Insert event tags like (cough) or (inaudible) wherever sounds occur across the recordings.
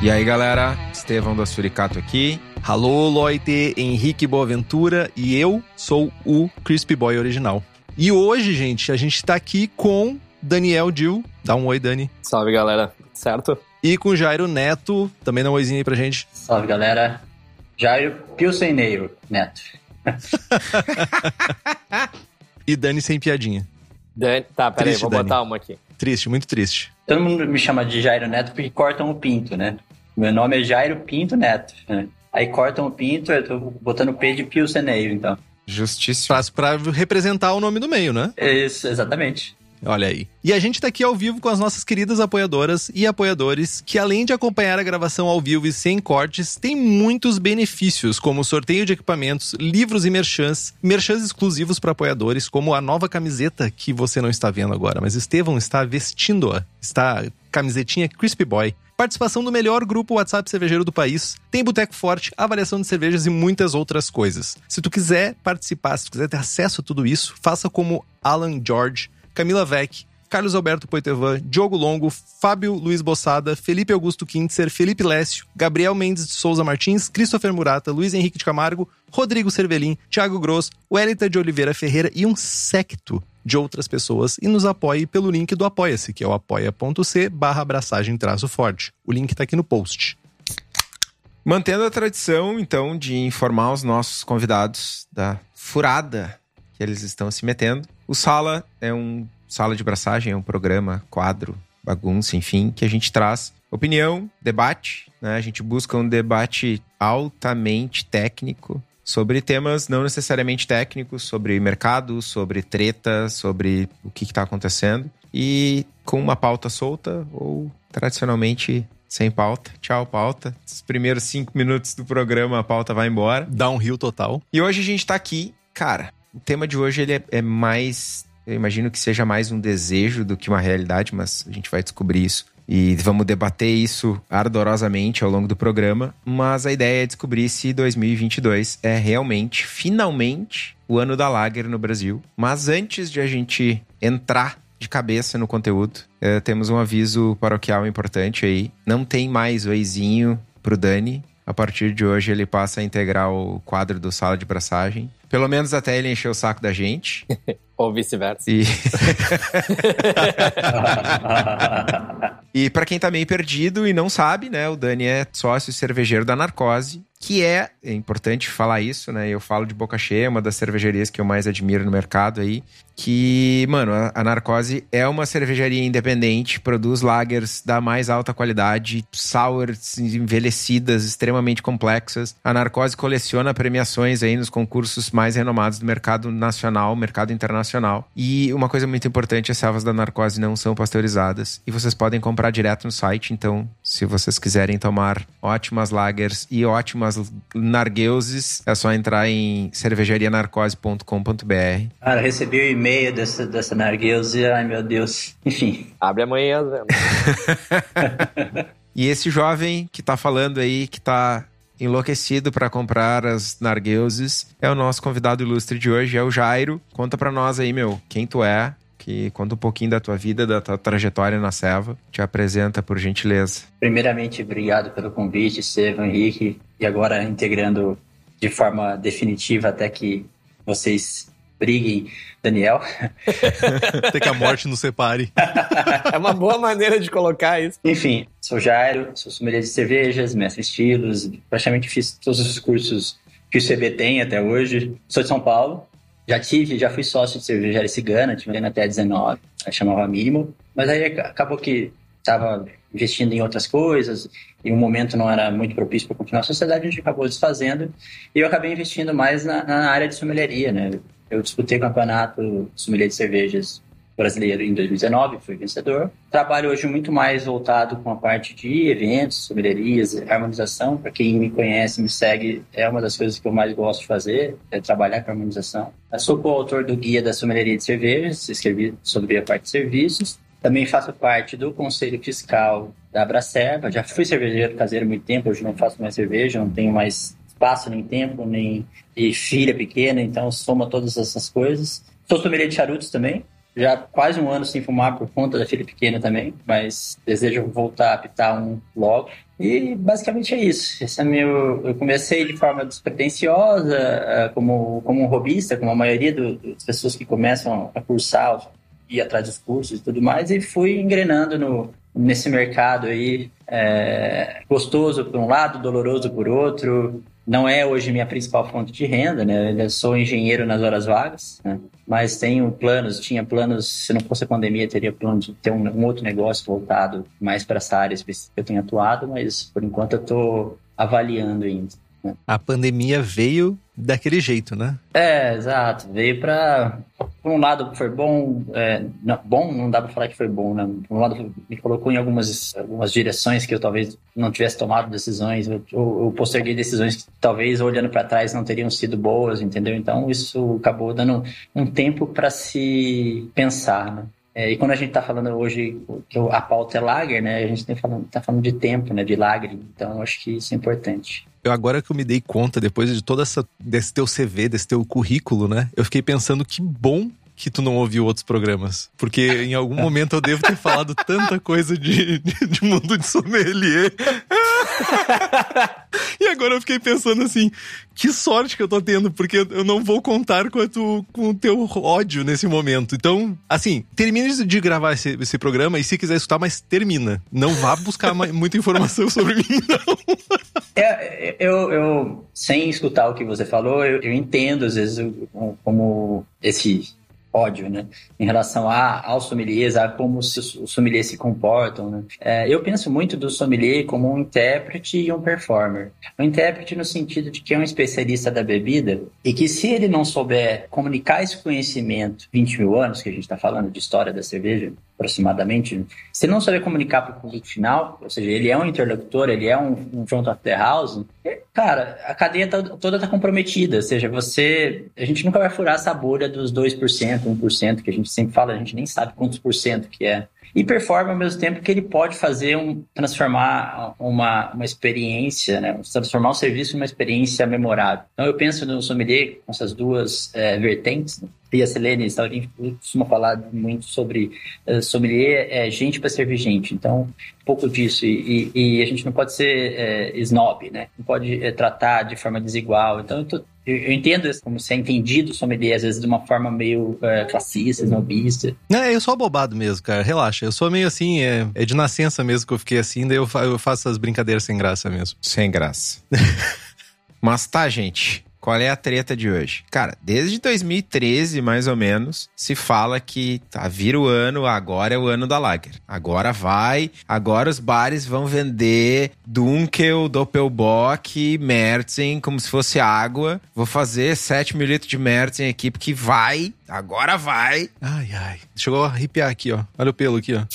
E aí, galera, Estevão do Suricato aqui. Alô, Loite, Henrique Boaventura e eu sou o Crispy Boy original. E hoje, gente, a gente tá aqui com Daniel Dil. Dá um oi, Dani. Salve, galera. Certo? E com Jairo Neto. Também dá um oizinho aí pra gente. Salve, galera. Jairo Pilseneiro Neto. (laughs) e Dani sem piadinha. Dani, tá, peraí, vou Dani. botar uma aqui. Triste, muito triste. Todo mundo me chama de Jairo Neto porque cortam o pinto, né? Meu nome é Jairo Pinto Neto. Né? Aí cortam o pinto, eu tô botando P de Pilseneiro, então. Justíssimo. Pra, pra representar o nome do meio, né? Isso, exatamente. Olha aí. E a gente tá aqui ao vivo com as nossas queridas apoiadoras e apoiadores, que além de acompanhar a gravação ao vivo e sem cortes, tem muitos benefícios, como sorteio de equipamentos, livros e merchans, merchans exclusivos para apoiadores, como a nova camiseta que você não está vendo agora, mas Estevão está vestindo-a. Está camisetinha Crispy Boy. Participação do melhor grupo WhatsApp cervejeiro do país, tem boteco forte, avaliação de cervejas e muitas outras coisas. Se tu quiser participar, se tu quiser ter acesso a tudo isso, faça como Alan George, Camila Vec, Carlos Alberto Poitevin, Diogo Longo, Fábio Luiz Bossada, Felipe Augusto Quintzer, Felipe Lécio, Gabriel Mendes de Souza Martins, Christopher Murata, Luiz Henrique de Camargo, Rodrigo Cervelin, Thiago Gross, Wellington de Oliveira Ferreira e um secto de outras pessoas e nos apoie pelo link do Apoia-se, que é o apoia.c barra abraçagem forte. O link tá aqui no post. Mantendo a tradição, então, de informar os nossos convidados da furada que eles estão se metendo. O Sala é um Sala de Braçagem, é um programa, quadro, bagunça, enfim, que a gente traz opinião, debate, né? A gente busca um debate altamente técnico sobre temas não necessariamente técnicos, sobre mercado, sobre treta, sobre o que está acontecendo e com uma pauta solta ou tradicionalmente sem pauta. Tchau, pauta. Os primeiros cinco minutos do programa a pauta vai embora. Dá um rio total. E hoje a gente tá aqui, cara. O tema de hoje ele é, é mais. Eu imagino que seja mais um desejo do que uma realidade, mas a gente vai descobrir isso. E vamos debater isso ardorosamente ao longo do programa. Mas a ideia é descobrir se 2022 é realmente, finalmente, o ano da Lager no Brasil. Mas antes de a gente entrar de cabeça no conteúdo, eh, temos um aviso paroquial importante aí. Não tem mais o eizinho pro Dani. A partir de hoje ele passa a integrar o quadro do Sala de Braçagem. Pelo menos até ele encher o saco da gente. (laughs) Ou vice-versa. E, (laughs) e para quem tá meio perdido e não sabe, né, o Dani é sócio cervejeiro da Narcose, que é, é importante falar isso, né? Eu falo de boca cheia, uma das cervejarias que eu mais admiro no mercado aí, que, mano, a, a Narcose é uma cervejaria independente, produz lagers da mais alta qualidade, sours envelhecidas, extremamente complexas. A Narcose coleciona premiações aí nos concursos mais renomados do mercado nacional, mercado internacional. E uma coisa muito importante, as selvas da Narcose não são pasteurizadas e vocês podem comprar direto no site, então, se vocês quiserem tomar ótimas lagers e ótimas nargueuses, é só entrar em cervejarianarcose.com.br. Cara, recebi o e-mail dessa, dessa Nargueuse, ai meu Deus. Enfim. Abre amanhã as (laughs) vendas. (laughs) E esse jovem que tá falando aí, que tá enlouquecido para comprar as nargueuses, é o nosso convidado ilustre de hoje, é o Jairo. Conta pra nós aí, meu, quem tu é, que conta um pouquinho da tua vida, da tua trajetória na Seva. Te apresenta, por gentileza. Primeiramente, obrigado pelo convite, Estevam, Henrique, e agora integrando de forma definitiva até que vocês briguem, Daniel. (laughs) Até que a morte nos separe. é uma boa maneira de colocar isso. Enfim, sou Jairo, sou sommelier de cervejas, mestre estilos, praticamente fiz todos os cursos que o CB tem até hoje. Sou de São Paulo. Já tive, já fui sócio de cervejaria cigana, tive até 19, chamava Mínimo. Mas aí acabou que estava investindo em outras coisas e o momento não era muito propício para continuar a sociedade, a gente acabou desfazendo e eu acabei investindo mais na, na área de sommelieria, né? Eu disputei o campeonato sommelier de cervejas brasileiro em 2019, fui vencedor. Trabalho hoje muito mais voltado com a parte de eventos, sommelierias, harmonização. Para quem me conhece, me segue, é uma das coisas que eu mais gosto de fazer, é trabalhar com harmonização. Eu sou coautor do Guia da Sommelieria de Cervejas, escrevi sobre a parte de serviços. Também faço parte do Conselho Fiscal da Abracerva. Já fui cervejeiro caseiro muito tempo, hoje não faço mais cerveja, não tenho mais espaço, nem tempo, nem e filha pequena, então soma todas essas coisas. Sou sommelier de charutos também, já quase um ano sem fumar por conta da filha pequena também, mas desejo voltar a pitar um logo. E basicamente é isso. Esse é meu. Eu comecei de forma despretensiosa, eh, como, como um robista, como a maioria do, das pessoas que começam a cursar, ir atrás dos cursos e tudo mais, e fui engrenando no, nesse mercado aí, é, gostoso por um lado, doloroso por outro, não é hoje minha principal fonte de renda, né? Eu sou engenheiro nas horas vagas, né? mas tenho planos, tinha planos, se não fosse a pandemia, teria planos de ter um, um outro negócio voltado mais para essa área específica que eu tenho atuado, mas por enquanto eu estou avaliando ainda. A pandemia veio daquele jeito, né? É, exato. Veio para por um lado foi bom, é, não, bom não dá para falar que foi bom, né? Por um lado me colocou em algumas algumas direções que eu talvez não tivesse tomado decisões, ou, ou posterguei decisões que talvez olhando para trás não teriam sido boas, entendeu? Então isso acabou dando um tempo para se pensar, né? É, e quando a gente está falando hoje que a pauta é lager, né? A gente está falando, tá falando de tempo, né? De lager. Então, acho que isso é importante. Eu, agora que eu me dei conta, depois de toda essa desse teu CV, desse teu currículo, né? Eu fiquei pensando que bom que tu não ouviu outros programas. Porque em algum momento eu devo ter falado tanta coisa de, de, de mundo de sommelier. e agora eu fiquei pensando assim, que sorte que eu tô tendo, porque eu não vou contar com, tu, com o teu ódio nesse momento. Então, assim, termine de gravar esse, esse programa e se quiser escutar, mas termina. Não vá buscar muita informação sobre mim, não. É, eu, eu, sem escutar o que você falou, eu, eu entendo, às vezes, como esse ódio, né? Em relação a, aos sommeliers, a como os, os sommeliers se comportam, né? É, eu penso muito do sommelier como um intérprete e um performer. Um intérprete no sentido de que é um especialista da bebida e que se ele não souber comunicar esse conhecimento, 20 mil anos que a gente está falando de história da cerveja, aproximadamente, se não souber comunicar para o público final, ou seja, ele é um interlocutor, ele é um, um front of the house, cara, a cadeia tá, toda está comprometida, ou seja, você, a gente nunca vai furar essa bolha dos 2%, 1% que a gente sempre fala, a gente nem sabe quantos por cento que é. E performa ao mesmo tempo que ele pode fazer um transformar uma, uma experiência, né? transformar um serviço em uma experiência memorável. Então eu penso no sommelier com essas duas é, vertentes, né? e a Selene Staurin costuma falar muito sobre uh, sommelier é gente para servir gente. Então, um pouco disso. E, e, e a gente não pode ser é, snob, né? Não pode é, tratar de forma desigual. Então, eu, tô, eu, eu entendo como se é entendido sommelier, às vezes, de uma forma meio é, classista, snobista. Não, eu sou abobado mesmo, cara. Relaxa. Eu sou meio assim, é, é de nascença mesmo que eu fiquei assim, daí eu, fa eu faço as brincadeiras sem graça mesmo. Sem graça. (laughs) Mas tá, gente. Qual é a treta de hoje? Cara, desde 2013, mais ou menos, se fala que tá, vira o ano, agora é o ano da Lager. Agora vai, agora os bares vão vender Dunkel, Doppelbock, Mertzen, como se fosse água. Vou fazer 7 mil litros de Mertzen aqui, porque vai, agora vai. Ai, ai. Chegou a arrepiar aqui, ó. Olha o pelo aqui, ó.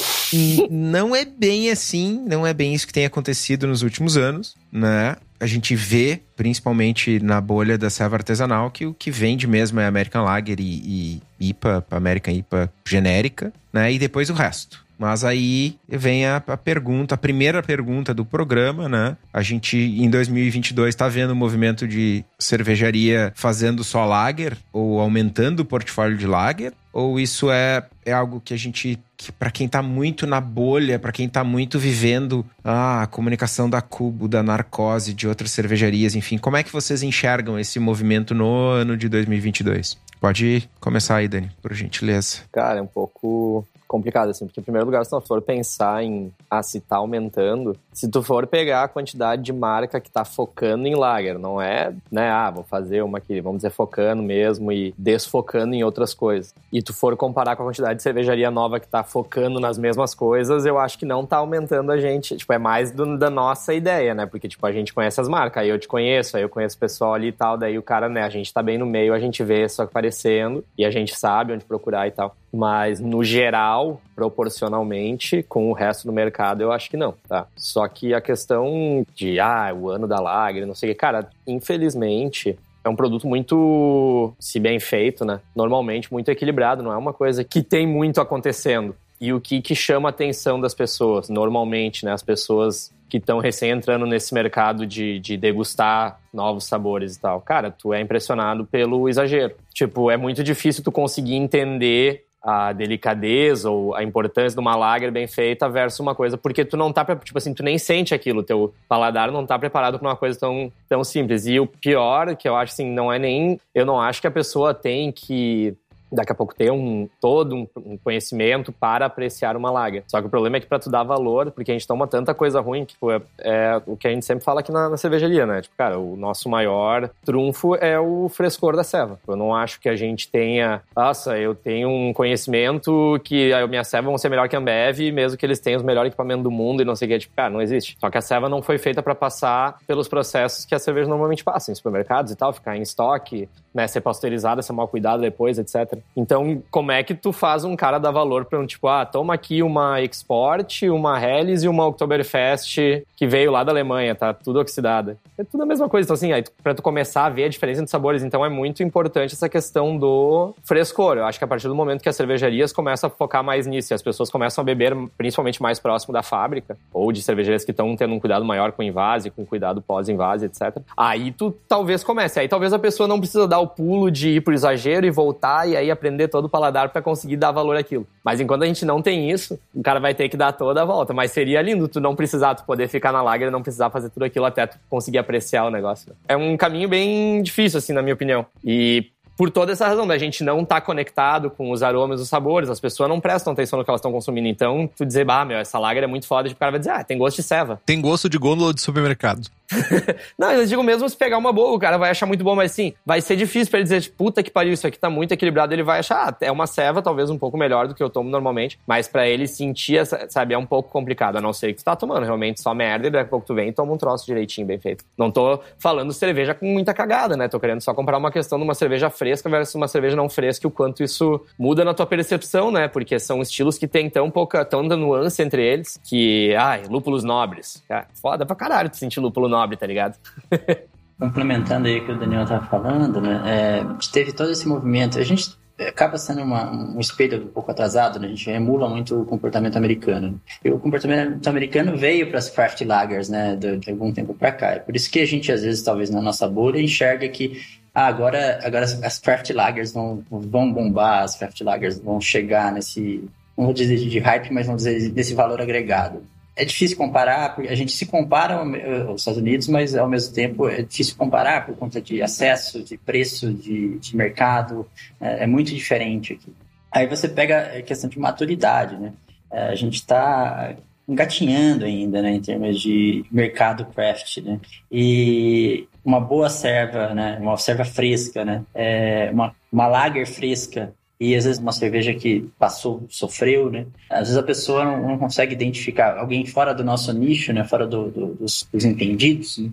não é bem assim, não é bem isso que tem acontecido nos últimos anos, né? A gente vê, principalmente na bolha da serva artesanal, que o que vende mesmo é American Lager e, e IPA, American IPA genérica, né? E depois o resto. Mas aí vem a, a, pergunta, a primeira pergunta do programa, né? A gente, em 2022, está vendo o movimento de cervejaria fazendo só lager ou aumentando o portfólio de lager? Ou isso é, é algo que a gente que para quem tá muito na bolha, para quem tá muito vivendo ah, a comunicação da Cubo, da Narcose, de outras cervejarias, enfim, como é que vocês enxergam esse movimento no ano de 2022? Pode começar aí, Dani, por gentileza. Cara, é um pouco complicado, assim, porque em primeiro lugar, se tu for pensar em ah, se tá aumentando, se tu for pegar a quantidade de marca que tá focando em lager, não é, né, ah, vou fazer uma aqui, vamos dizer, focando mesmo e desfocando em outras coisas. E tu for comparar com a quantidade de cervejaria nova que tá focando nas mesmas coisas, eu acho que não tá aumentando a gente, tipo, é mais do, da nossa ideia, né, porque, tipo, a gente conhece as marcas, aí eu te conheço, aí eu conheço o pessoal ali e tal, daí o cara, né, a gente tá bem no meio, a gente vê só aparecendo e a gente sabe onde procurar e tal. Mas, no geral, proporcionalmente, com o resto do mercado, eu acho que não, tá? Só que a questão de, ah, o ano da Lager, não sei o que, cara, infelizmente, é um produto muito, se bem feito, né? Normalmente muito equilibrado, não é uma coisa que tem muito acontecendo. E o que, que chama a atenção das pessoas, normalmente, né? As pessoas que estão recém entrando nesse mercado de, de degustar novos sabores e tal. Cara, tu é impressionado pelo exagero. Tipo, é muito difícil tu conseguir entender a delicadeza ou a importância de uma lager bem feita versus uma coisa, porque tu não tá, tipo assim, tu nem sente aquilo, teu paladar não tá preparado para uma coisa tão, tão simples. E o pior, que eu acho assim, não é nem, eu não acho que a pessoa tem que daqui a pouco ter um todo um, conhecimento para apreciar uma lager. Só que o problema é que para tu dar valor, porque a gente toma tanta coisa ruim, que tipo, é, é, o que a gente sempre fala aqui na, na, cervejaria, né? Tipo, cara, o nosso maior trunfo é o frescor da ceva. Eu não acho que a gente tenha, nossa, eu tenho um conhecimento que a minha ceva vão ser melhor que a Ambev, mesmo que eles tenham os melhores equipamentos do mundo e não sei o que. Tipo, cara, não existe. Só que a ceva não foi feita para passar pelos processos que a cerveja normalmente passa em supermercados e tal, ficar em estoque, né, ser pasteurizada, ser mal cuidada depois, etc. Então, como é que tu faz um cara dar valor para um tipo, ah, toma aqui uma Export, uma Helles e uma Oktoberfest que veio lá da Alemanha, tá tudo oxidada. É tudo a mesma coisa. Então, assim, aí, pra tu começar a ver a diferença entre sabores, então é muito importante essa questão do frescor. Eu acho que a partir do momento que as cervejarias começam a focar mais nisso e as pessoas começam a beber principalmente mais próximo da fábrica, ou de cervejarias que estão tendo um cuidado maior com invase, com cuidado pós-invase, etc. Aí tu talvez comece. Aí talvez a pessoa não precisa dar o pulo de ir pro exagero e voltar e aí aprender todo o paladar para conseguir dar valor àquilo. Mas enquanto a gente não tem isso, o cara vai ter que dar toda a volta. Mas seria lindo tu não precisar, tu poder ficar na lager e não precisar fazer tudo aquilo até tu conseguir apreciar o negócio. É um caminho bem difícil, assim, na minha opinião. E por toda essa razão, da gente não estar tá conectado com os aromas os sabores, as pessoas não prestam atenção no que elas estão consumindo. Então, tu dizer, bah, meu, essa lager é muito foda, tipo, o cara vai dizer, ah, tem gosto de ceva. Tem gosto de gôndola de supermercado. (laughs) não, eu digo mesmo se pegar uma boa, o cara vai achar muito bom, mas sim, vai ser difícil pra ele dizer, tipo, puta que pariu, isso aqui tá muito equilibrado. Ele vai achar, ah, é uma ceva, talvez um pouco melhor do que eu tomo normalmente, mas para ele sentir, sabe, é um pouco complicado, a não ser que tu tá tomando realmente só merda e daqui a pouco tu vem e toma um troço direitinho, bem feito. Não tô falando cerveja com muita cagada, né? Tô querendo só comparar uma questão de uma cerveja fresca versus uma cerveja não fresca e o quanto isso muda na tua percepção, né? Porque são estilos que tem tão pouca, tanta nuance entre eles que, ai, lúpulos nobres. Cara, foda pra caralho tu sentir lúpulo nobre, tá ligado? (laughs) Complementando aí o que o Daniel estava falando, né? É, teve todo esse movimento. A gente acaba sendo uma, um espelho um pouco atrasado, né? A gente emula muito o comportamento americano. E o comportamento americano veio para as craft lagers, né? De, de algum tempo para cá. É por isso que a gente, às vezes, talvez na nossa bolha, enxerga que ah, agora, agora as craft lagers vão, vão bombar, as craft lagers vão chegar nesse, não vou dizer de hype, mas vamos dizer desse valor agregado é difícil comparar, porque a gente se compara aos Estados Unidos, mas ao mesmo tempo é difícil comparar por conta de acesso, de preço, de, de mercado, é, é, muito diferente aqui. Aí você pega a questão de maturidade, né? É, a gente está engatinhando ainda, né, em termos de mercado craft, né? E uma boa serva, né, uma serva fresca, né, é uma, uma lager fresca e às vezes uma cerveja que passou, sofreu, né? Às vezes a pessoa não, não consegue identificar alguém fora do nosso nicho, né? Fora do, do, dos, dos, entendidos, né?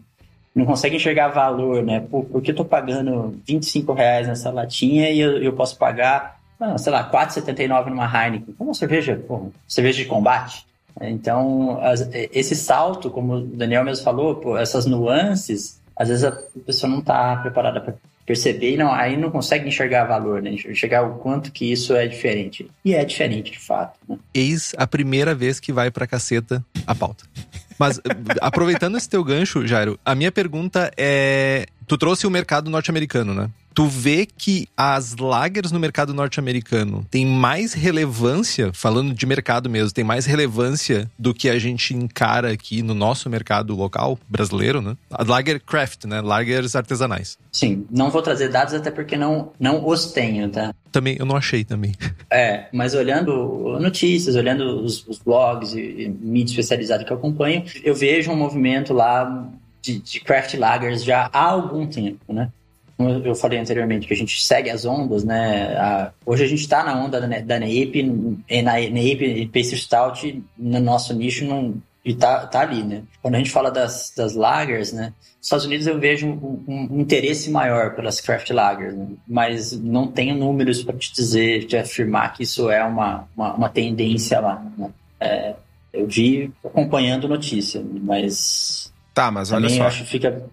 não consegue enxergar valor, né? Por, por que eu tô pagando 25 reais nessa latinha e eu, eu posso pagar, ah, sei lá, 4,79 numa Heineken? Como uma cerveja, cerveja de combate. Então, as, esse salto, como o Daniel mesmo falou, pô, essas nuances, às vezes a pessoa não está preparada para perceber e não, aí não consegue enxergar valor, né? Enxergar o quanto que isso é diferente. E é diferente, de fato. Né? Eis a primeira vez que vai pra caceta a pauta. Mas (laughs) aproveitando esse teu gancho, Jairo, a minha pergunta é: tu trouxe o mercado norte-americano, né? Tu vê que as lagers no mercado norte-americano têm mais relevância, falando de mercado mesmo, tem mais relevância do que a gente encara aqui no nosso mercado local brasileiro, né? A lager craft, né? Lagers artesanais. Sim, não vou trazer dados até porque não, não os tenho, tá? Também, eu não achei também. (laughs) É, mas olhando notícias, olhando os, os blogs e, e mídia especializada que eu acompanho, eu vejo um movimento lá de, de craft lagers já há algum tempo, né? Como eu falei anteriormente, que a gente segue as ondas, né? A, hoje a gente está na onda da, da NEIP, na NEIP e Pacer Stout, no nosso nicho, não, e tá, tá ali, né? Quando a gente fala das, das lagers, né? Nos Estados Unidos eu vejo um, um interesse maior pelas craft lagers, né? mas não tenho números para te dizer, te afirmar que isso é uma, uma, uma tendência lá, né? É, eu vi acompanhando notícia, mas... Tá, mas olha só. acho que fica...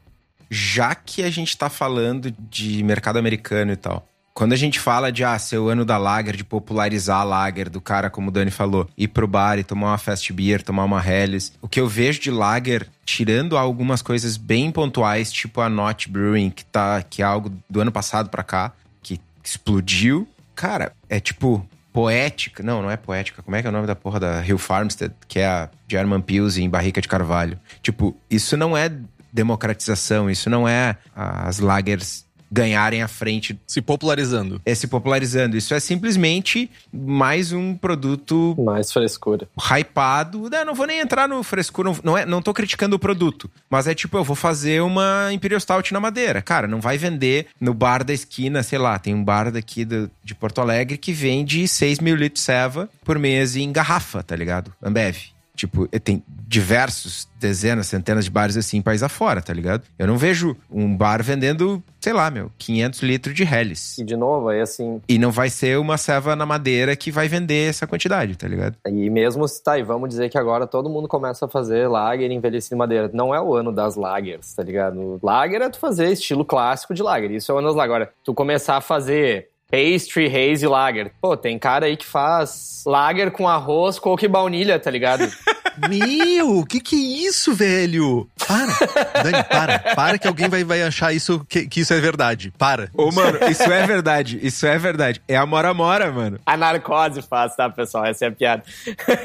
Já que a gente tá falando de mercado americano e tal, quando a gente fala de, ah, ser o ano da lager, de popularizar a lager, do cara, como o Dani falou, ir pro bar e tomar uma fast beer, tomar uma Helles, o que eu vejo de lager, tirando algumas coisas bem pontuais, tipo a Not Brewing, que, tá, que é algo do ano passado pra cá, que explodiu, cara, é tipo poética. Não, não é poética. Como é que é o nome da porra da Hill Farmstead, que é a German Pils em barrica de carvalho? Tipo, isso não é democratização, isso não é as lagers ganharem a frente. Se popularizando. É se popularizando. Isso é simplesmente mais um produto. Mais frescura. Hypado. Não, não vou nem entrar no frescura. Não, não, é, não tô criticando o produto. Mas é tipo, eu vou fazer uma Imperial Stout na madeira. Cara, não vai vender no bar da esquina, sei lá. Tem um bar daqui do, de Porto Alegre que vende 6 mil litros de ceva por mês em garrafa, tá ligado? Ambev. Tipo, tem diversos, dezenas, centenas de bares assim, país afora, tá ligado? Eu não vejo um bar vendendo, sei lá, meu, 500 litros de Helles. E de novo, aí assim... E não vai ser uma ceva na madeira que vai vender essa quantidade, tá ligado? E mesmo, tá, e vamos dizer que agora todo mundo começa a fazer lager envelhecido em madeira. Não é o ano das lagers, tá ligado? Lager é tu fazer estilo clássico de lager, isso é o ano das lagers. Agora, tu começar a fazer Pastry, haze lager. Pô, tem cara aí que faz lager com arroz, coco e baunilha, tá ligado? (laughs) Meu, que que é isso, velho? Para, Dani, para. Para que alguém vai, vai achar isso, que, que isso é verdade. Para. Ô, mano, isso é verdade. Isso é verdade. É a Mora Mora, mano. A narcose faz, tá, pessoal? Essa é a piada.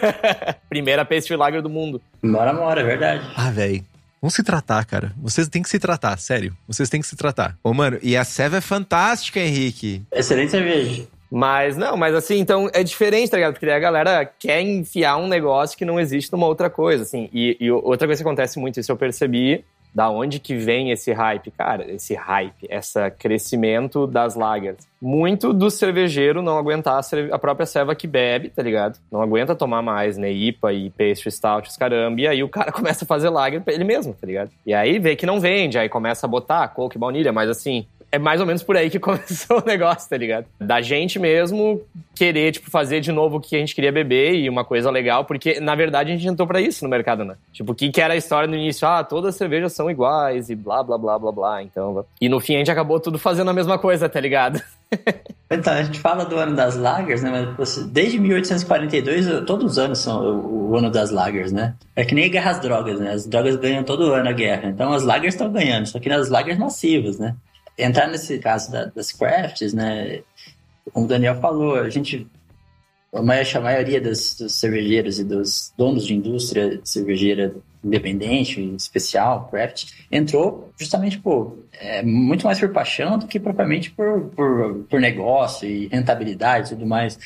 (laughs) Primeira pastry lager do mundo. Mora Mora, é verdade. Ah, velho. Vamos se tratar, cara. Vocês têm que se tratar, sério. Vocês têm que se tratar. Ô, mano, e a Seva é fantástica, Henrique. Excelente cerveja. Mas não, mas assim, então é diferente, tá ligado? Porque daí a galera quer enfiar um negócio que não existe numa outra coisa, assim. E, e outra coisa que acontece muito, isso eu percebi, da onde que vem esse hype? Cara, esse hype, esse crescimento das lagers. Muito do cervejeiro não aguentar a, cerve... a própria ceva que bebe, tá ligado? Não aguenta tomar mais, né? IPA e pastry stout, os caramba. E aí o cara (laughs) começa a fazer lager pra ele mesmo, tá ligado? E aí vê que não vende, aí começa a botar coco e baunilha, mas assim, é mais ou menos por aí que (laughs) começou o negócio, tá ligado? Da gente mesmo querer, tipo, fazer de novo o que a gente queria beber e uma coisa legal, porque na verdade a gente entrou para isso no mercado, né? Tipo, o que, que era a história no início? Ah, todas as cervejas são iguais e blá, blá, blá, blá, blá. Então, e no fim a gente acabou tudo fazendo a mesma coisa, tá ligado? (laughs) Então, a gente fala do ano das lagers, né? Mas desde 1842, todos os anos são o, ano das lagers, né? É que nem guerra às drogas, né? As drogas ganham todo ano a guerra. Então as lagers estão ganhando, só que nas lagers massivas, né? Entrar nesse caso da, das crafts, né? Como o Daniel falou, a gente a maioria das, dos cervejeiros e dos donos de indústria cervejeira independente, especial, craft, entrou justamente por é, muito mais por paixão do que propriamente por, por, por negócio e rentabilidade e tudo mais.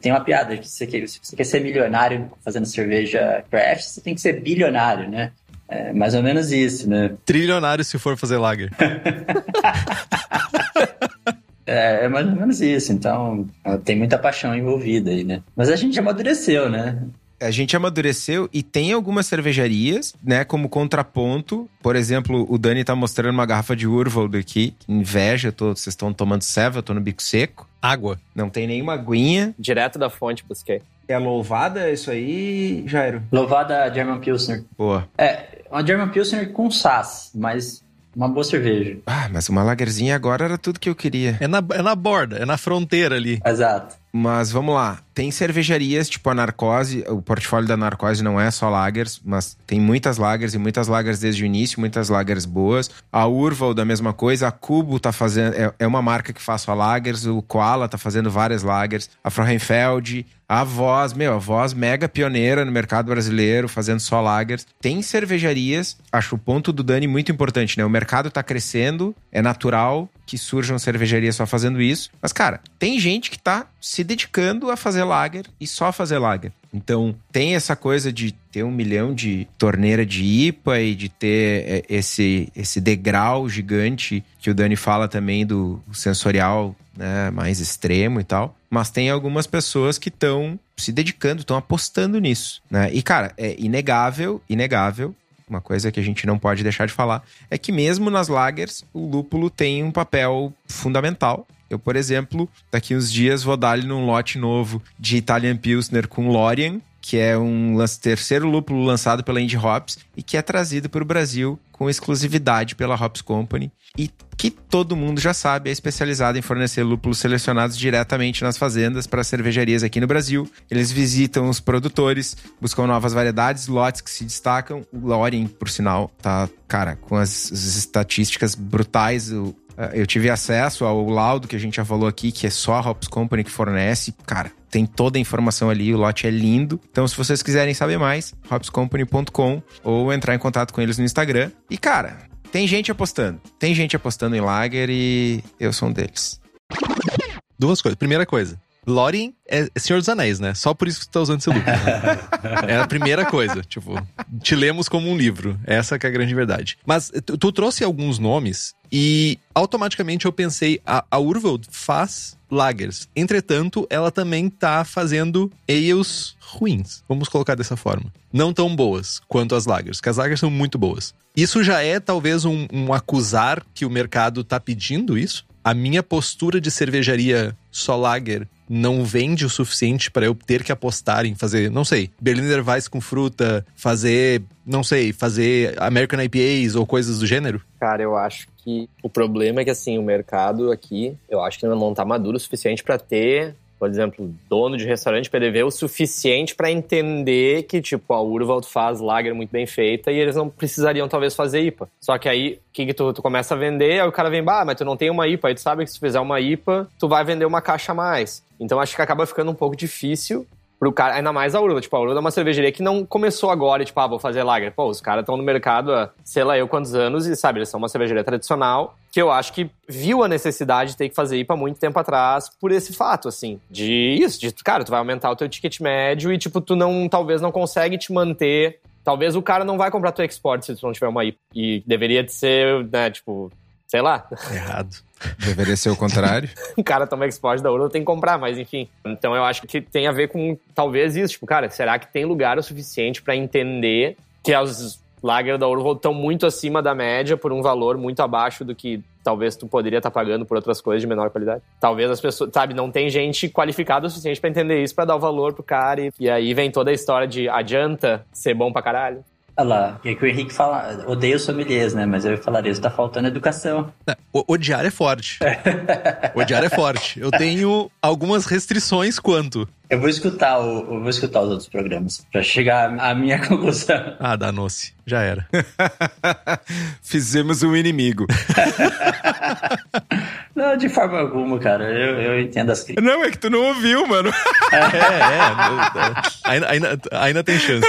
Tem uma piada que você quer, se você quer ser milionário fazendo cerveja craft, você tem que ser bilionário, né? É mais ou menos isso, né? Trilionário se for fazer lager. (laughs) é, é mais ou menos isso. Então, tem muita paixão envolvida aí, né? Mas a gente amadureceu, né? a gente amadureceu e tem algumas cervejarias, né, como contraponto. Por exemplo, o Dani tá mostrando uma garrafa de Urvold aqui. Inveja, tô, vocês estão tomando ceva, eu tô no bico seco. Água. Não tem nenhuma aguinha. Direto da fonte busquei. É louvada isso aí, Jairo? Louvada German Pilsner. Boa. É, uma German Pilsner com SAS, mas uma boa cerveja. Ah, mas uma lagerzinha agora era tudo que eu queria. É na, é na borda, é na fronteira ali. Exato. Mas vamos lá. Tem cervejarias, tipo a Narcose, o portfólio da Narcose não é só lagers, mas tem muitas lagers e muitas lagers desde o início, muitas lagers boas. A Urval da mesma coisa, a Cubo tá fazendo, é, é uma marca que faz só lagers, o Koala tá fazendo várias lagers, a Frohenfeld, a Voz, meu, a Voz mega pioneira no mercado brasileiro, fazendo só lagers. Tem cervejarias, acho o ponto do Dani muito importante, né? O mercado tá crescendo, é natural que surjam cervejarias só fazendo isso. Mas, cara, tem gente que tá se dedicando a fazer lager e só fazer lager. Então, tem essa coisa de ter um milhão de torneira de IPA e de ter é, esse, esse degrau gigante que o Dani fala também do sensorial né, mais extremo e tal. Mas tem algumas pessoas que estão se dedicando, estão apostando nisso, né? E, cara, é inegável, inegável uma coisa que a gente não pode deixar de falar é que mesmo nas lagers o lúpulo tem um papel fundamental. Eu, por exemplo, daqui uns dias vou dar lhe num lote novo de Italian Pilsner com Lorian, que é um terceiro lúpulo lançado pela Indie Hops e que é trazido para o Brasil com exclusividade pela Hops Company e que todo mundo já sabe é especializado em fornecer lúpulos selecionados diretamente nas fazendas para cervejarias aqui no Brasil. Eles visitam os produtores, buscam novas variedades, lotes que se destacam. O Loring, por sinal, tá, cara, com as, as estatísticas brutais. O, eu tive acesso ao laudo que a gente já falou aqui, que é só a Hops Company que fornece. Cara, tem toda a informação ali, o lote é lindo. Então, se vocês quiserem saber mais, hopscompany.com ou entrar em contato com eles no Instagram. E, cara, tem gente apostando. Tem gente apostando em Lager e eu sou um deles. Duas coisas. Primeira coisa, Lórien é Senhor dos Anéis, né? Só por isso que tu tá usando esse look. (laughs) é a primeira coisa. Tipo, te lemos como um livro. Essa que é a grande verdade. Mas tu, tu trouxe alguns nomes e automaticamente eu pensei, a, a Urvald faz lagers. Entretanto, ela também tá fazendo ales ruins. Vamos colocar dessa forma. Não tão boas quanto as lagers, que as lagers são muito boas. Isso já é talvez um, um acusar que o mercado tá pedindo isso? A minha postura de cervejaria só lager não vende o suficiente para eu ter que apostar em fazer, não sei, Berliner Weiss com fruta, fazer, não sei, fazer American IPAs ou coisas do gênero? Cara, eu acho que o problema é que assim, o mercado aqui, eu acho que ainda não tá maduro o suficiente para ter por exemplo, dono de restaurante PDV o suficiente para entender que, tipo, a Urwald faz lager muito bem feita e eles não precisariam, talvez, fazer IPA. Só que aí, o que, que tu, tu começa a vender, aí o cara vem, bah, mas tu não tem uma IPA. Aí tu sabe que se tu fizer uma IPA, tu vai vender uma caixa a mais. Então acho que acaba ficando um pouco difícil pro cara, ainda mais a Urula. Tipo, a Urula é uma cervejaria que não começou agora, e, tipo, ah, vou fazer lager. Pô, os caras estão no mercado há, sei lá eu quantos anos e, sabe, eles são uma cervejaria tradicional que eu acho que viu a necessidade de ter que fazer IPA muito tempo atrás por esse fato, assim, de isso, de, cara, tu vai aumentar o teu ticket médio e, tipo, tu não, talvez não consegue te manter Talvez o cara não vai comprar teu export se tu não tiver uma IPA. E deveria de ser, né, tipo, sei lá. Errado. Deveria ser o contrário. (laughs) o cara toma export da Urla, tem que comprar, mas enfim. Então eu acho que tem a ver com talvez isso. Tipo, cara, será que tem lugar o suficiente para entender que as lager da Urval estão muito acima da média por um valor muito abaixo do que talvez tu poderia estar tá pagando por outras coisas de menor qualidade. Talvez as pessoas, sabe, não tem gente qualificada o suficiente para entender isso, para dar o valor pro cara e, e aí vem toda a história de adianta ser bom pra caralho. Olha lá, o que o Henrique fala, odeio sommeliers, né? Mas eu falaria, isso tá faltando educação. É, odiar é forte. (laughs) odiar é forte. Eu tenho algumas restrições quanto. Eu vou escutar o, eu vou escutar os outros programas para chegar à minha (laughs) conclusão. Ah, danou-se. Já era. (laughs) Fizemos um inimigo. (laughs) não, de forma alguma, cara. Eu, eu entendo as críticas. Não, é que tu não ouviu, mano. é, é. Ainda, ainda, ainda tem chance.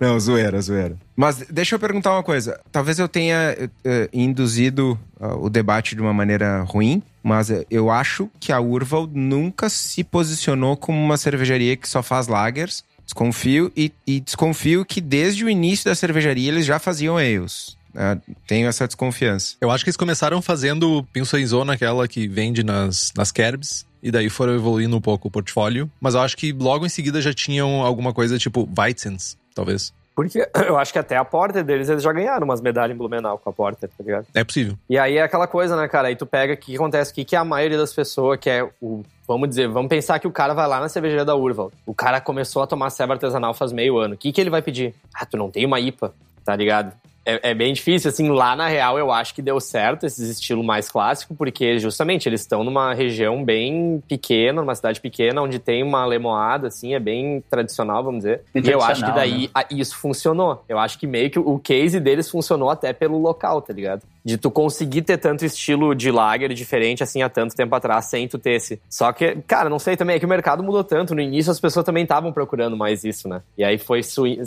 Não, zoeira, zoeira. Mas deixa eu perguntar uma coisa. Talvez eu tenha uh, induzido uh, o debate de uma maneira ruim, mas eu acho que a Urval nunca se posicionou como uma cervejaria que só faz lagers. Desconfio e, e desconfio que desde o início da cervejaria eles já faziam ales. Uh, tenho essa desconfiança. Eu acho que eles começaram fazendo Pinsoizona, aquela que vende nas, nas Kerbs. E daí foram evoluindo um pouco o portfólio. Mas eu acho que logo em seguida já tinham alguma coisa tipo Weizens, talvez. Porque (clears throat) eu acho que até a Porter deles, eles já ganharam umas medalhas em Blumenau com a Porter, tá ligado? É possível. E aí é aquela coisa, né, cara? Aí tu pega o que acontece aqui, que a maioria das pessoas que é o. Vamos dizer, vamos pensar que o cara vai lá na cervejaria da Urval. O cara começou a tomar ceva artesanal faz meio ano. O que, que ele vai pedir? Ah, tu não tem uma IPA, tá ligado? É, é, bem difícil, assim, lá na real eu acho que deu certo esse estilo mais clássico, porque justamente eles estão numa região bem pequena, numa cidade pequena, onde tem uma lemoada, assim, é bem tradicional, vamos dizer. Bem e eu acho que daí né? isso funcionou. Eu acho que meio que o case deles funcionou até pelo local, tá ligado? De tu conseguir ter tanto estilo de lager diferente assim há tanto tempo atrás, sem tu ter esse. Só que, cara, não sei também, é que o mercado mudou tanto. No início as pessoas também estavam procurando mais isso, né? E aí foi.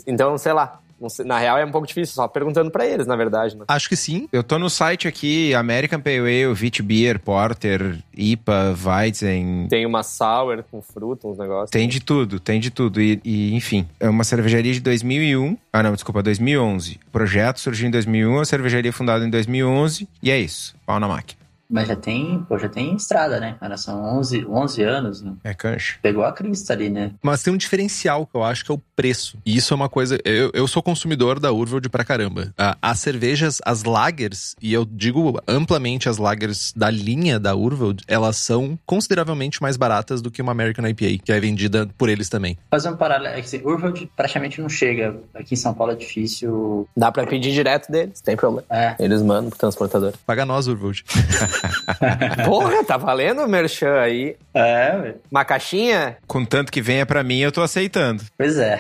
Então, sei lá, na real é um pouco difícil, só perguntando para eles, na verdade. Né? Acho que sim. Eu tô no site aqui, American Pale Ale, Wheat Beer, Porter, IPA, Weizen. Tem uma sour com fruta, uns negócios. Tem de tudo, tem de tudo. E, e, enfim, é uma cervejaria de 2001. Ah, não, desculpa, 2011. O projeto surgiu em 2001, a cervejaria fundada em 2011. E é isso, pau na máquina. Mas já tem, pô, já tem estrada, né? Cara, são 11, 11 anos. Né? É cancha. Pegou a crista ali, né? Mas tem um diferencial que eu acho que é o preço. E isso é uma coisa. Eu, eu sou consumidor da Urveld pra caramba. As cervejas, as lagers, e eu digo amplamente as lagers da linha da Urveld, elas são consideravelmente mais baratas do que uma American IPA, que é vendida por eles também. Fazer um paralelo, é que assim, Urveld praticamente não chega. Aqui em São Paulo é difícil. Dá pra pedir direto deles, tem problema. É. Eles mandam pro transportador. Paga nós, Urveld. (laughs) (laughs) Porra, tá valendo o merchan aí. É, velho. Uma caixinha? Contanto que venha para mim, eu tô aceitando. Pois é.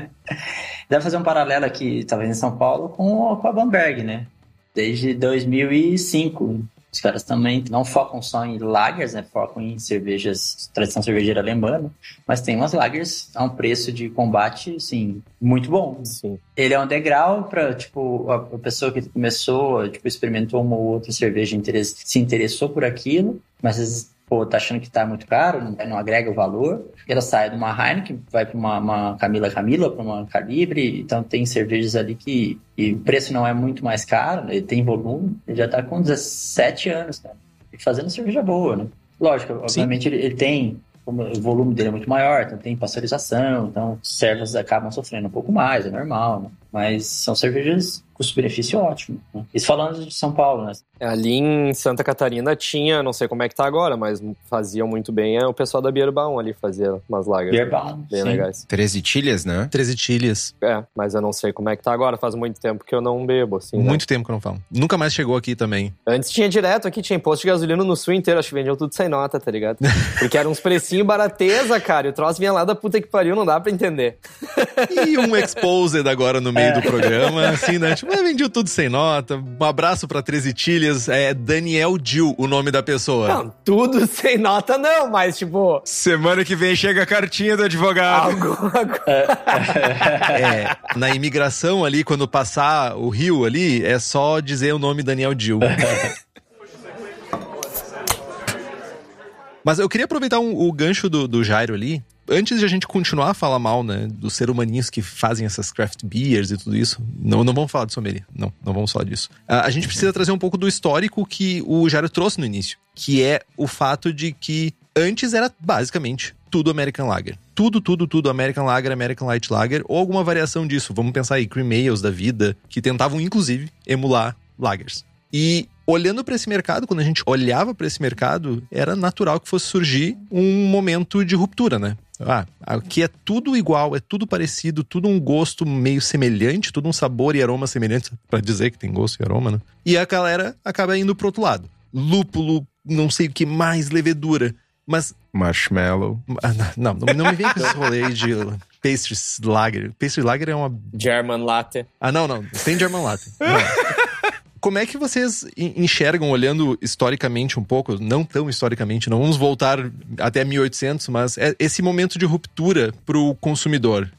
(laughs) Deve fazer um paralelo aqui, talvez em São Paulo, com, com a Bamberg, né? Desde 2005. Os caras também não focam só em lagers, né? Focam em cervejas, tradição cervejeira alemã, né? mas tem umas lagers a um preço de combate, assim, muito bom. Sim. Ele é um degrau para tipo, a, pessoa que começou, tipo, experimentou uma ou outra cerveja, se interessou por aquilo, mas às vezes pô, tá achando que tá muito caro, não, não agrega o valor. Ela sai de uma Heineken, vai para uma, uma Camila Camila, para uma Calibre, então tem cervejas ali que e o preço não é muito mais caro, ele tem volume, ele já tá com 17 anos, cara, e fazendo cerveja boa, né? Lógico, obviamente ele, ele, tem como o volume dele é muito maior, então tem pasteurização, então servas acabam sofrendo um pouco mais, é normal, né? Mas são cervejas custo-benefício ótimo. Né? Isso falando de São Paulo, né? Ali em Santa Catarina tinha, não sei como é que tá agora, mas faziam muito bem é o pessoal da Bierbaum ali fazia umas lagers Bierbaum, bem sim. legais. Treze tilhas, né? Treze tilhas. É, mas eu não sei como é que tá agora, faz muito tempo que eu não bebo, assim. Né? Muito né? tempo que eu não falo. Nunca mais chegou aqui também. Antes tinha direto aqui, tinha imposto de gasolina no sul inteiro, acho que vendiam tudo sem nota, tá ligado? (laughs) Porque eram uns precinhos barateza, cara, e o troço vinha lá da puta que pariu, não dá pra entender. e um (laughs) exposed agora no meio é. do programa, assim, né? Tipo, vendiu tudo sem nota. Um abraço pra Treze Tilhas. É Daniel Dil, o nome da pessoa. Não, tudo sem nota não, mas tipo... Semana que vem chega a cartinha do advogado. Alguma (laughs) é, na imigração ali, quando passar o rio ali, é só dizer o nome Daniel Dil. (laughs) Mas eu queria aproveitar um, o gancho do, do Jairo ali antes de a gente continuar a falar mal, né, dos seres humaninhos que fazem essas craft beers e tudo isso, não, não vamos falar de sommelier, não, não vamos falar disso. A, a gente precisa trazer um pouco do histórico que o Jairo trouxe no início, que é o fato de que antes era basicamente tudo American Lager. Tudo, tudo, tudo American Lager, American Light Lager, ou alguma variação disso. Vamos pensar aí, Cream Ales da vida, que tentavam inclusive emular lagers. E olhando para esse mercado, quando a gente olhava para esse mercado, era natural que fosse surgir um momento de ruptura, né? Ah, aqui é tudo igual, é tudo parecido, tudo um gosto meio semelhante, tudo um sabor e aroma semelhante, (laughs) para dizer que tem gosto e aroma, né? E a galera acaba indo pro outro lado. Lúpulo, não sei o que mais, levedura. Mas. Marshmallow. Ah, não, não, não me vem com esse rolê de pastry lager. Pastry lager é uma. German latte. Ah, não, não. Tem German latte. Como é que vocês enxergam, olhando historicamente um pouco, não tão historicamente, não vamos voltar até 1800, mas é esse momento de ruptura para o consumidor?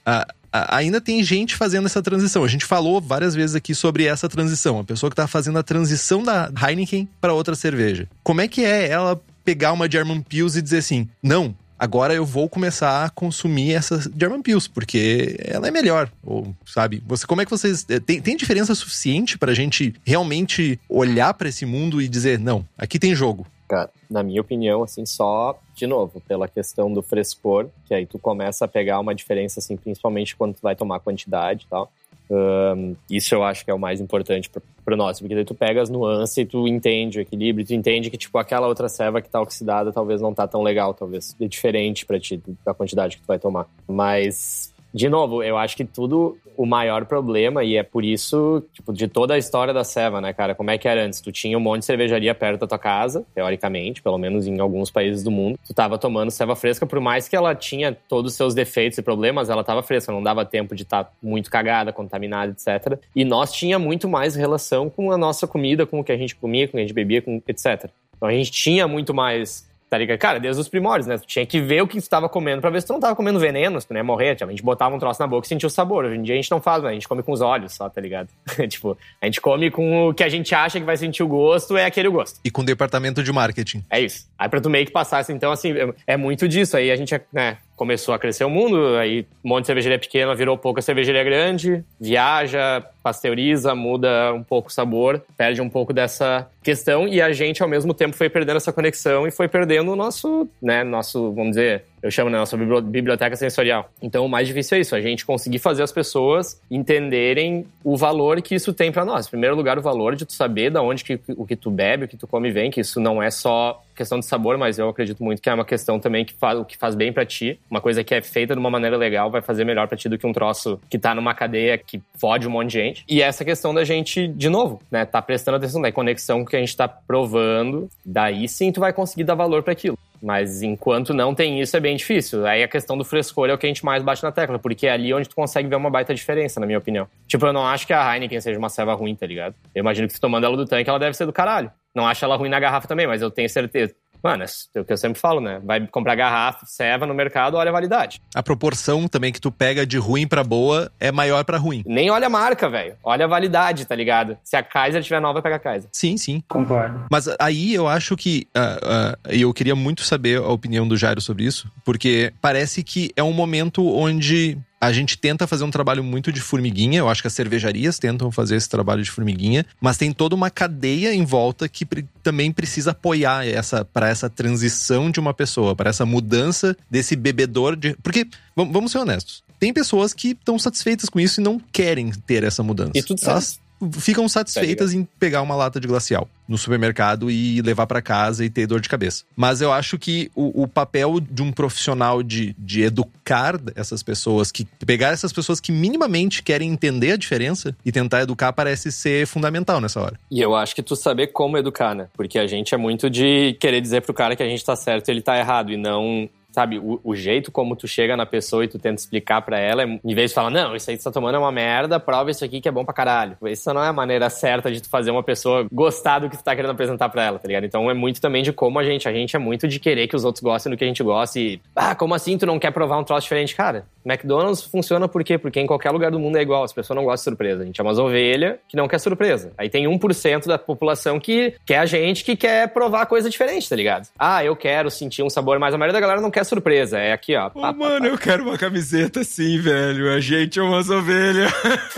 ainda tem gente fazendo essa transição. A gente falou várias vezes aqui sobre essa transição. A pessoa que está fazendo a transição da Heineken para outra cerveja. Como é que é ela pegar uma German Pils e dizer assim: não, agora eu vou começar a consumir essa German Pils, porque ela é melhor. Ou, sabe? Você, como é que vocês. Eh, tem, tem diferença suficiente pra gente realmente olhar para esse mundo e dizer, não, aqui tem jogo. Cara, na minha opinião, assim, só, de novo, pela questão do frescor, que aí tu começa a pegar uma diferença, assim, principalmente quando tu vai tomar quantidade e tal. Um, isso eu acho que é o mais importante pro nosso, porque daí tu pega as nuances e tu entende o equilíbrio, tu entende que, tipo, aquela outra serva que tá oxidada talvez não tá tão legal, talvez é diferente para ti da quantidade que tu vai tomar. Mas de novo, eu acho que tudo o maior problema, e é por isso, tipo, de toda a história da Seva, né, cara? Como é que era antes? Tu tinha um monte de cervejaria perto da tua casa, teoricamente, pelo menos em alguns países do mundo. Tu tava tomando ceva fresca, por mais que ela tinha todos os seus defeitos e problemas, ela tava fresca, não dava tempo de estar tá muito cagada, contaminada, etc. E nós tinha muito mais relação com a nossa comida, com o que a gente comia, com o que a gente bebia, com etc. Então a gente tinha muito mais Tá ligado? Cara, desde os primórdios, né? Tu tinha que ver o que tu estava comendo pra ver se tu não tava comendo veneno, se tu não ia morrer. Tipo, a gente botava um troço na boca e sentia o sabor. Hoje em dia a gente não faz, né? A gente come com os olhos só, tá ligado? (laughs) tipo, a gente come com o que a gente acha que vai sentir o gosto, é aquele gosto. E com o departamento de marketing. É isso. Aí pra tu meio que passar, assim, então, assim, é, é muito disso. Aí a gente, né, começou a crescer o mundo, aí um monte de cervejaria pequena virou pouca cervejaria grande, viaja, pasteuriza, muda um pouco o sabor, perde um pouco dessa questão e a gente ao mesmo tempo foi perdendo essa conexão e foi perdendo o nosso, né, nosso, vamos dizer, eu chamo né, nossa biblioteca sensorial. Então, o mais difícil é isso, a gente conseguir fazer as pessoas entenderem o valor que isso tem para nós. Em primeiro lugar, o valor de tu saber da onde que, o que tu bebe, o que tu come vem, que isso não é só questão de sabor, mas eu acredito muito que é uma questão também que faz o que faz bem para ti. Uma coisa que é feita de uma maneira legal vai fazer melhor para ti do que um troço que tá numa cadeia que fode um monte de gente. E essa questão da gente, de novo, né, tá prestando atenção da conexão que a gente tá provando, daí sim tu vai conseguir dar valor para aquilo. Mas enquanto não tem isso, é bem difícil. Aí a questão do frescor é o que a gente mais bate na tecla, porque é ali onde tu consegue ver uma baita diferença, na minha opinião. Tipo, eu não acho que a Heineken seja uma ceva ruim, tá ligado? Eu imagino que tu tomando ela do tanque, ela deve ser do caralho. Não acho ela ruim na garrafa também, mas eu tenho certeza. Mano, é o que eu sempre falo, né? Vai comprar garrafa, ceva no mercado, olha a validade. A proporção também que tu pega de ruim para boa é maior para ruim. Nem olha a marca, velho. Olha a validade, tá ligado? Se a Kaiser tiver nova, pega a Kaiser. Sim, sim. Concordo. Mas aí eu acho que. Uh, uh, eu queria muito saber a opinião do Jairo sobre isso, porque parece que é um momento onde a gente tenta fazer um trabalho muito de formiguinha, eu acho que as cervejarias tentam fazer esse trabalho de formiguinha, mas tem toda uma cadeia em volta que também precisa apoiar essa para essa transição de uma pessoa, para essa mudança desse bebedor de. Porque, vamos ser honestos, tem pessoas que estão satisfeitas com isso e não querem ter essa mudança. E tudo certo. Elas ficam satisfeitas tá em pegar uma lata de glacial no supermercado e levar para casa e ter dor de cabeça. Mas eu acho que o, o, papel de um profissional de, de educar essas pessoas, que pegar essas pessoas que minimamente querem entender a diferença e tentar educar parece ser fundamental nessa hora. E eu acho que tu saber como educar, né? Porque a gente é muito de querer dizer pro cara que a gente tá certo e ele tá errado e não sabe, o, o, jeito como tu chega na pessoa e tu tenta explicar para ela, é, em vez de falar, não, isso aí que tu tá tomando é uma merda, prova isso aqui que é bom pra caralho. Isso não é a maneira certa de tu fazer uma pessoa gostar do que tu tá querendo apresentar para ela, tá ligado? Então é muito também de como a gente, a gente é muito de querer que os outros gostem do que a gente gosta e, ah, como assim tu não quer provar um troço diferente? Cara, McDonald's funciona por quê? Porque em qualquer lugar do mundo é igual, as pessoas não gostam de surpresa. A gente é umas ovelhas que não quer surpresa. Aí tem 1% da população que quer a gente que quer provar coisa diferente, tá ligado? Ah, eu quero sentir um sabor, mas a maioria da galera não quer surpresa. É aqui, ó. Ô, pá, mano, pá, eu quero uma camiseta assim, velho. A gente é umas ovelhas.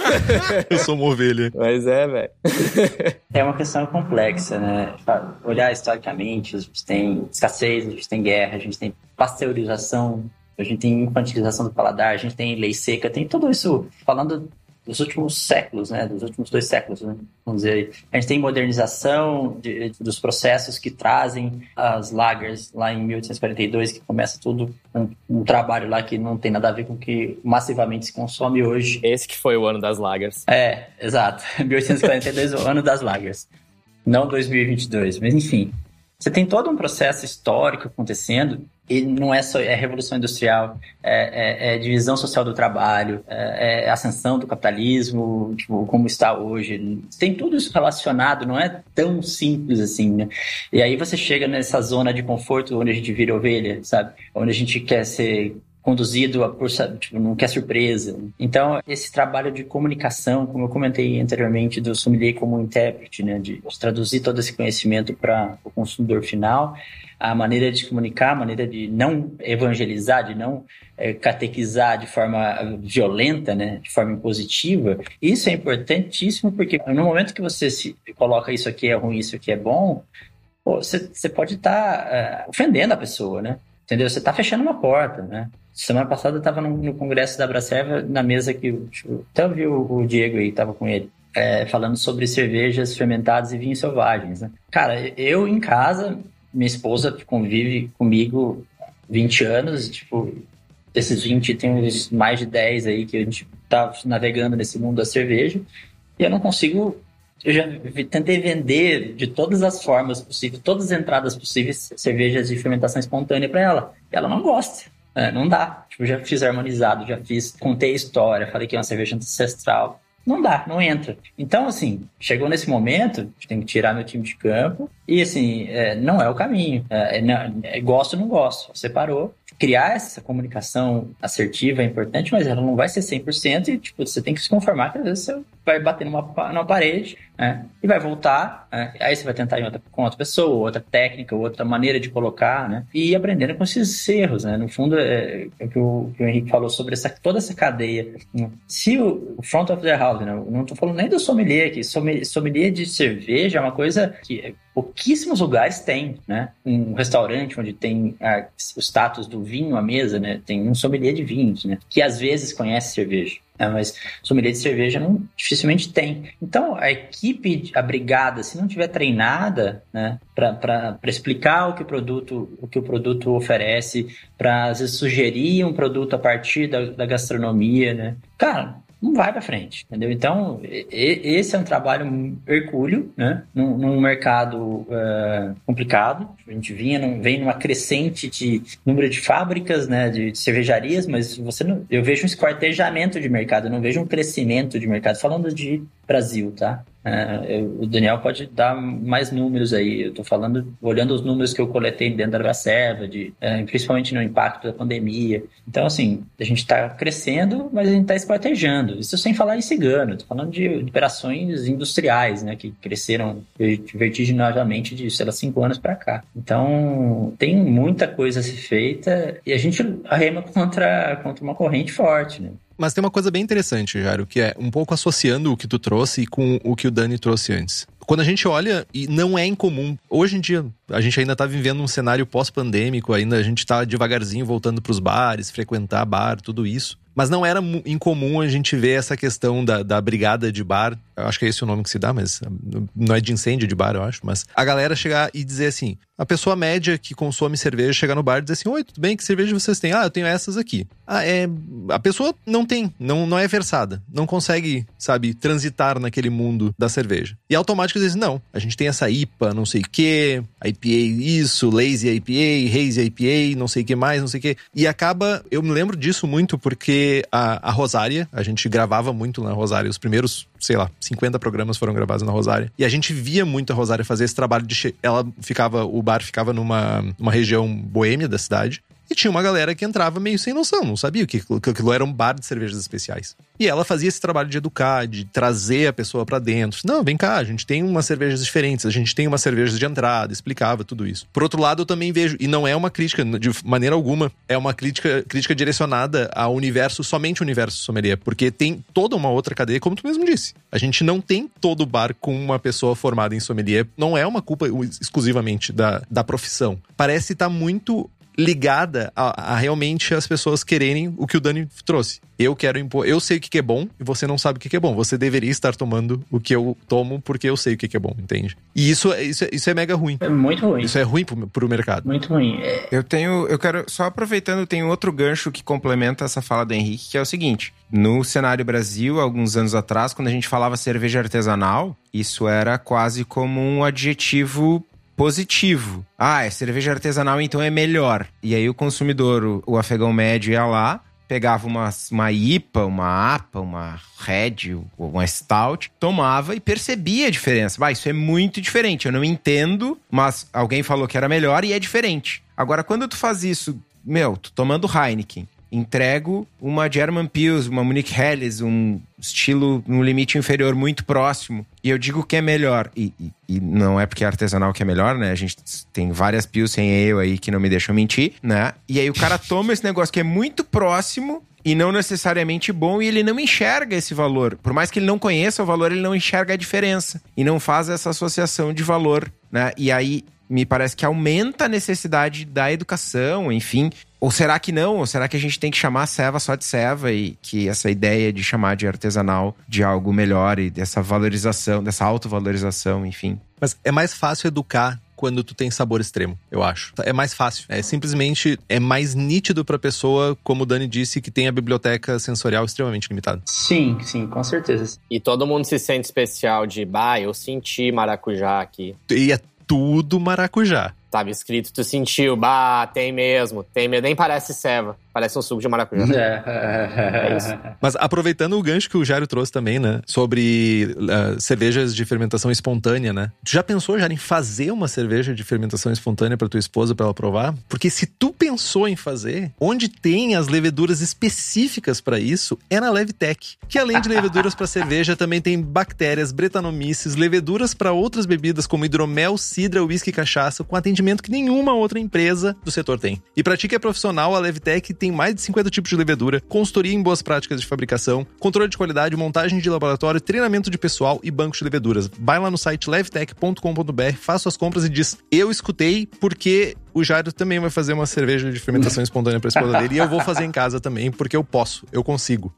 (laughs) eu sou uma ovelha. Mas é, velho. (laughs) é uma questão complexa, né? Olhar historicamente, a gente tem escassez, a gente tem guerra, a gente tem pasteurização, a gente tem infantilização do paladar, a gente tem lei seca, tem tudo isso falando dos últimos séculos, né? Dos últimos dois séculos, né? Vamos dizer. A gente tem modernização de, dos processos que trazem as lagers lá em 1842, que começa tudo um, um, trabalho lá que não tem nada a ver com o que massivamente se consome hoje. Esse que foi o ano das lagers. É, exato. (laughs) 1842 o ano das lagers. Não 2022, mas enfim. Você tem todo um processo histórico acontecendo e não é só é revolução industrial, é, é, é divisão social do trabalho, é, é, ascensão do capitalismo, tipo, como está hoje. Tem tudo isso relacionado, não é tão simples assim, né? E aí você chega nessa zona de conforto onde a gente vira ovelha, sabe? Onde a gente quer ser conduzido a por, tipo, não quer surpresa. Então, esse trabalho de comunicação, como eu comentei anteriormente, do sommelier como intérprete, né, de traduzir todo esse conhecimento para o consumidor final, a maneira de comunicar, a maneira de não evangelizar, de não é, catequizar de forma violenta, né, de forma impositiva, isso é importantíssimo porque no momento que você se coloca isso aqui é ruim, isso aqui é bom, você, pode estar tá, uh, ofendendo a pessoa, né? Entendeu? Você está fechando uma porta, né? Semana passada eu estava no, no, congresso da Bracerva, na mesa que tipo, até eu vi o, o Diego aí, estava com ele. É, falando sobre cervejas fermentadas e vinhos selvagens. Né? Cara, eu em casa, minha esposa convive comigo 20 anos, tipo, desses 20, tem mais de 10 aí que a gente tá navegando nesse mundo da cerveja. E eu não consigo. Eu já tentei vender de todas as formas possíveis, todas as entradas possíveis, cervejas de fermentação espontânea para ela. E ela não gosta. É, não dá. Tipo, já fiz harmonizado, já fiz, contei a história, falei que é uma cerveja ancestral. Não dá, não entra. Então, assim, chegou nesse momento, a gente tem que tirar meu time de campo. E, assim, é, não é o caminho. É, é, é gosto ou não gosto. Você parou, criar essa comunicação assertiva é importante, mas ela não vai ser 100% e, tipo, você tem que se conformar que às vezes você vai bater numa, numa parede né, e vai voltar, né, aí você vai tentar outra, com outra pessoa, outra técnica, outra maneira de colocar, né, e aprendendo com esses erros, né, no fundo é, é o, que o, que o Henrique falou sobre essa, toda essa cadeia. Né. Se o, o front of the house, né, não estou falando nem do sommelier aqui, sommelier de cerveja é uma coisa que pouquíssimos lugares têm, né? Um restaurante onde tem a, o status do vinho à mesa, né? Tem um sommelier de vinhos, né? Que às vezes conhece cerveja. Né? Mas sommelier de cerveja não, dificilmente tem. Então, a equipe, a brigada, se não tiver treinada né, para explicar o que o produto, o que o produto oferece, para sugerir um produto a partir da, da gastronomia, né? Cara, não vai para frente, entendeu? Então, esse é um trabalho hercúleo, né? Num, num mercado uh, complicado. A gente vinha, num, vem numa crescente de número de fábricas, né? De, de, cervejarias, mas você não, eu vejo um esquartejamento de mercado, eu não vejo um crescimento de mercado. Falando de Brasil, tá? É, o Daniel pode dar mais números aí. Eu estou falando, olhando os números que eu coletei dentro da reserva, de, é, principalmente no impacto da pandemia. Então, assim, a gente está crescendo, mas a gente está esquartejando. Isso sem falar em cigano. Estou falando de operações industriais, né, que cresceram vertiginosamente de, sei lá, cinco anos para cá. Então, tem muita coisa a ser feita e a gente arrema contra, contra uma corrente forte, né? Mas tem uma coisa bem interessante, Jairo, que é um pouco associando o que tu trouxe com o que o Dani trouxe antes. Quando a gente olha, e não é incomum, hoje em dia, a gente ainda tá vivendo um cenário pós-pandêmico, ainda a gente tá devagarzinho voltando para os bares, frequentar bar, tudo isso. Mas não era incomum a gente ver essa questão da, da brigada de bar. Eu acho que é esse o nome que se dá, mas não é de incêndio de bar, eu acho. Mas a galera chegar e dizer assim: a pessoa média que consome cerveja chegar no bar e dizer assim: Oi, tudo bem? Que cerveja vocês têm? Ah, eu tenho essas aqui. Ah, é. A pessoa não tem, não, não é versada. Não consegue, sabe, transitar naquele mundo da cerveja. E automático diz: não, a gente tem essa IPA, não sei o quê, IPA isso, Lazy IPA, Hazy IPA, não sei o que mais, não sei o que. E acaba, eu me lembro disso muito porque a, a Rosária, a gente gravava muito na Rosária, os primeiros, sei lá, 50 programas foram gravados na Rosária. E a gente via muito a Rosária fazer esse trabalho de. Ela ficava, o bar ficava numa, numa região boêmia da cidade. E tinha uma galera que entrava meio sem noção, não sabia que, que aquilo era um bar de cervejas especiais. E ela fazia esse trabalho de educar, de trazer a pessoa para dentro. Não, vem cá, a gente tem umas cervejas diferentes, a gente tem umas cervejas de entrada, explicava tudo isso. Por outro lado, eu também vejo, e não é uma crítica de maneira alguma, é uma crítica, crítica direcionada ao universo, somente o universo sommelier, porque tem toda uma outra cadeia, como tu mesmo disse. A gente não tem todo bar com uma pessoa formada em sommelier, não é uma culpa exclusivamente da, da profissão. Parece estar tá muito ligada a, a, realmente as pessoas quererem o que o Dani trouxe. Eu quero impor, eu sei o que é bom e você não sabe o que é bom. Você deveria estar tomando o que eu tomo porque eu sei o que é bom, entende? E isso, isso, isso é mega ruim. É muito ruim. Isso é ruim pro, pro mercado. Muito ruim. É... Eu tenho, eu quero, só aproveitando, tem outro gancho que complementa essa fala do Henrique, que é o seguinte. No cenário Brasil, alguns anos atrás, quando a gente falava cerveja artesanal, isso era quase como um adjetivo positivo. Ah, é cerveja artesanal, então é melhor. E aí o consumidor, o, o afegão médio, ia lá, pegava uma, uma IPA, uma APA, uma Red, uma Stout, tomava e percebia a diferença. Vai, isso é muito diferente. Eu não entendo, mas alguém falou que era melhor e é diferente. Agora, quando tu faz isso, meu, tu tomando Heineken, entrego uma German Pils, uma Munich Helles, um estilo no limite inferior muito próximo. E eu digo que é melhor. E, e, e, não é porque é artesanal que é melhor, né? A gente tem várias Pilsen Ale aí que não me deixam mentir, né? E aí o cara toma esse negócio que é muito próximo e não necessariamente bom e ele não enxerga esse valor. Por mais que ele não conheça o valor, ele não enxerga a diferença e não faz essa associação de valor, né? E aí me parece que aumenta a necessidade da educação, enfim. Ou será que não? Ou será que a gente tem que chamar a ceva só de ceva e que essa ideia de chamar de artesanal de algo melhor e dessa valorização, dessa autovalorização, enfim. Mas é mais fácil educar quando tu tem sabor extremo, eu acho. É mais fácil. É simplesmente é mais nítido pra pessoa, como o Dani disse, que tem a biblioteca sensorial extremamente limitada. Sim, sim, com certeza. E todo mundo se sente especial de, bah, eu senti maracujá aqui. E é tudo maracujá. Tava escrito, tu sentiu, bah, tem mesmo, tem mesmo. Nem parece ceva, parece um suco de maracujá. (laughs) É. isso. Mas aproveitando o gancho que o Jairo trouxe também, né? Sobre uh, cervejas de fermentação espontânea, né? Tu já pensou, Jairo, em fazer uma cerveja de fermentação espontânea para tua esposa para ela provar? Porque se tu pensou em fazer, onde tem as leveduras específicas para isso é na Levtech, que além de leveduras para cerveja também tem bactérias, bretanomices, leveduras para outras bebidas como hidromel, cidra, uísque e cachaça, com atendimento que nenhuma outra empresa do setor tem. E pra ti que é profissional, a Levtech tem mais de 50 tipos de levedura, consultoria em boas práticas de fabricação, controle de qualidade, montagem de laboratório, treinamento de pessoal e banco de leveduras. Vai lá no site levtech.com.br, faça suas compras e diz: Eu escutei porque o Jairo também vai fazer uma cerveja de fermentação espontânea pra esposa dele e eu vou fazer em casa também, porque eu posso, eu consigo.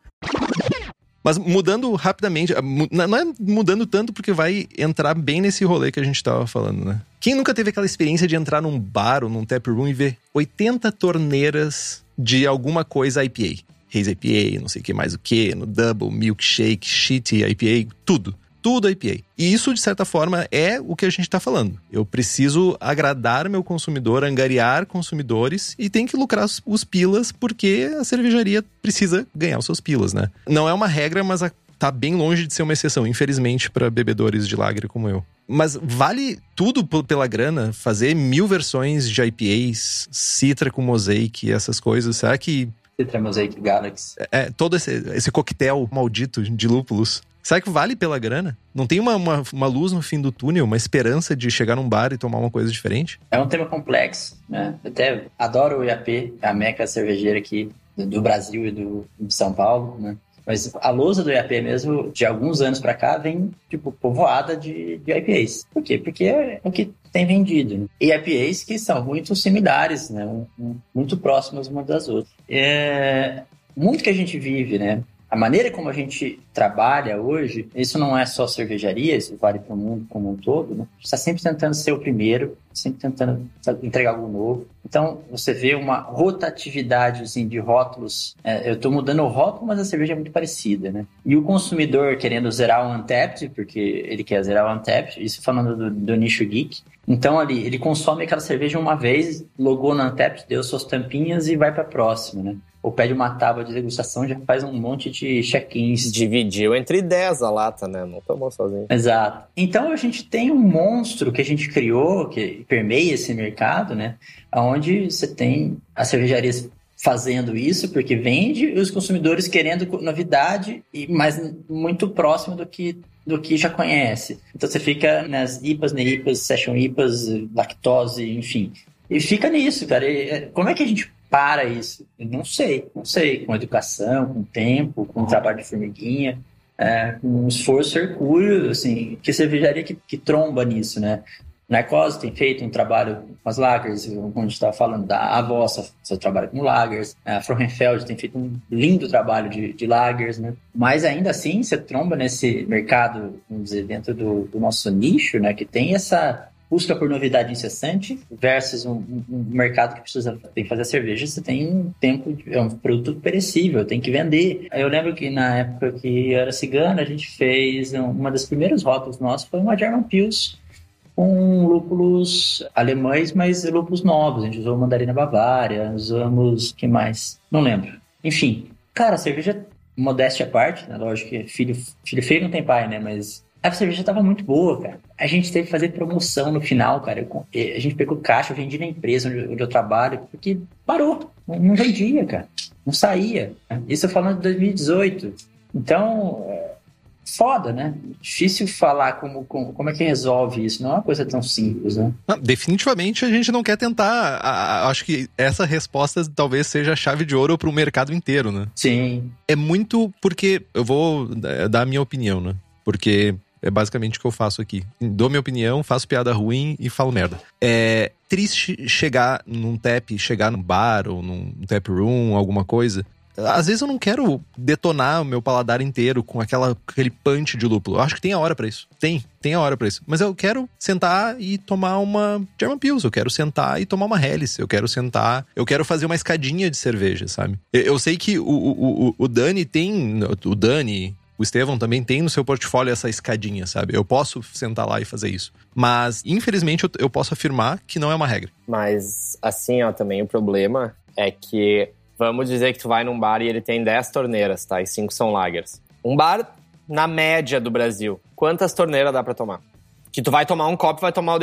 Mas mudando rapidamente, mu- não é mudando tanto porque vai entrar bem nesse rolê que a gente tava falando, né? Quem nunca teve aquela experiência de entrar num bar ou num tap room e ver 80 torneiras de alguma coisa IPA? Haze IPA, não sei o que mais o que, no Double, Milkshake, Shitty IPA, tudo. Tudo IPA. E isso, de certa forma, é o que a gente tá falando. Eu preciso agradar meu consumidor, angariar consumidores e tem que lucrar os pilas porque a cervejaria precisa ganhar os seus pilas, né? Não é uma regra, mas a- tá bem longe de ser uma exceção, infelizmente, para bebedores de lager como eu. Mas vale tudo pela grana fazer mil versões de IPAs, Citra com Mosaic, essas coisas? Será que Citra Mosaic Galaxy. é, todo esse, esse coquetel maldito de lúpulos. Será que vale pela grana? Não tem uma, uma, uma luz no fim do túnel, uma esperança de chegar num bar e tomar uma coisa diferente? É um tema complexo, né? Eu Até adoro o IAP, a meca cervejeira aqui do, do Brasil e do, de São Paulo, né? Mas a lousa do IAP mesmo, de alguns anos pra cá, vem, tipo, povoada de, de IPAs. Por quê? Porque é o que tem vendido. E IPAs que são muito similares, né? Muito próximas umas das outras. É... Muito que a gente vive, né? A maneira como a gente trabalha hoje, isso não é só cervejaria, isso vale para o mundo como um todo, né? está sempre tentando ser o primeiro, sempre tentando entregar algo novo. Então, você vê uma rotatividade assim, de rótulos. É, eu estou mudando o rótulo, mas a cerveja é muito parecida, né? E o consumidor querendo zerar o Untapped, porque ele quer zerar o Untapped, isso falando do, do nicho geek. Então, ali, ele consome aquela cerveja uma vez, logou no Untapped, deu suas tampinhas e vai para a próxima, né? Ou pede uma tábua de degustação, já faz um monte de check-ins Dividiu entre 10 a lata, né? Não tomou sozinho. Exato. Então a gente tem um monstro que a gente criou, que permeia esse mercado, né? Onde você tem as cervejarias fazendo isso porque vende e os consumidores querendo novidade, e mas muito próximo do que do que já conhece. Então você fica nas IPAs, NEIPAs, Session IPAs, lactose, enfim. E fica nisso, cara. E, é, como é que a gente para isso? Eu não sei, não sei. Com educação, com tempo, com trabalho de formiguinha é, com esforço hercúleo, assim, que cervejaria que, que tromba nisso, né? Narcose tem feito um trabalho com as lagers, como a gente estava falando, da Avossa, seu trabalho com lagers, a Frohenfeld tem feito um lindo trabalho de, de lagers, né? Mas ainda assim, você tromba nesse mercado, vamos dizer, dentro do, do nosso nicho, né? Que tem essa busca por novidade incessante versus um, um- mercado que precisa tem que fazer cerveja, você tem um tempo, é um produto perecível, tem que vender. Eu lembro que na época que eu era cigano, a gente fez um- uma das primeiras rótulos nossas foi uma German Pils com lúpulos alemães, mas lúpulos novos. A gente usou mandarina bavária, usamos que mais? Não lembro. Enfim, cara, a cerveja modéstia à parte, né? Lógico que filho, filho feio não tem pai, né? Mas a cerveja tava muito boa, cara. A gente teve que fazer promoção no final, cara. Eu a gente pegou caixa, eu vendi na empresa onde, eu- onde eu trabalho, porque parou. Não, não vendia, cara. Não saía. Isso eu falando de 2018. Então, é foda, né? Difícil falar como, como, como é que resolve isso. Não é uma coisa tão simples, né? Não, definitivamente a gente não quer tentar. a- a- acho que essa resposta talvez seja a chave de ouro para o mercado inteiro, né? Sim. É muito porque. Eu vou eh, dar a minha opinião, né? Porque é basicamente o que eu faço aqui. Dou minha opinião, faço piada ruim e falo merda. É triste chegar num tap, chegar num bar ou num tap room, alguma coisa. às vezes eu não quero detonar o meu paladar inteiro com aquela, aquele punch de lúpulo. Eu acho que tem a hora para isso. Tem, tem a hora para isso. Mas eu quero sentar e tomar uma German Pils. Eu quero sentar e tomar uma Helles. Eu quero sentar. Eu quero fazer uma escadinha de cerveja, sabe? Eu, eu sei que o, o, o, o Dani tem. O Dani, o Estevão também tem no seu portfólio essa escadinha, sabe? Eu posso sentar lá e fazer isso. Mas, infelizmente, eu, posso afirmar que não é uma regra. Mas, assim, ó, também o problema é que, vamos dizer que tu vai num bar e ele tem 10 torneiras, tá? E 5 são lagers. Um bar na média do Brasil, quantas torneiras dá para tomar? Que tu vai tomar um copo e vai tomar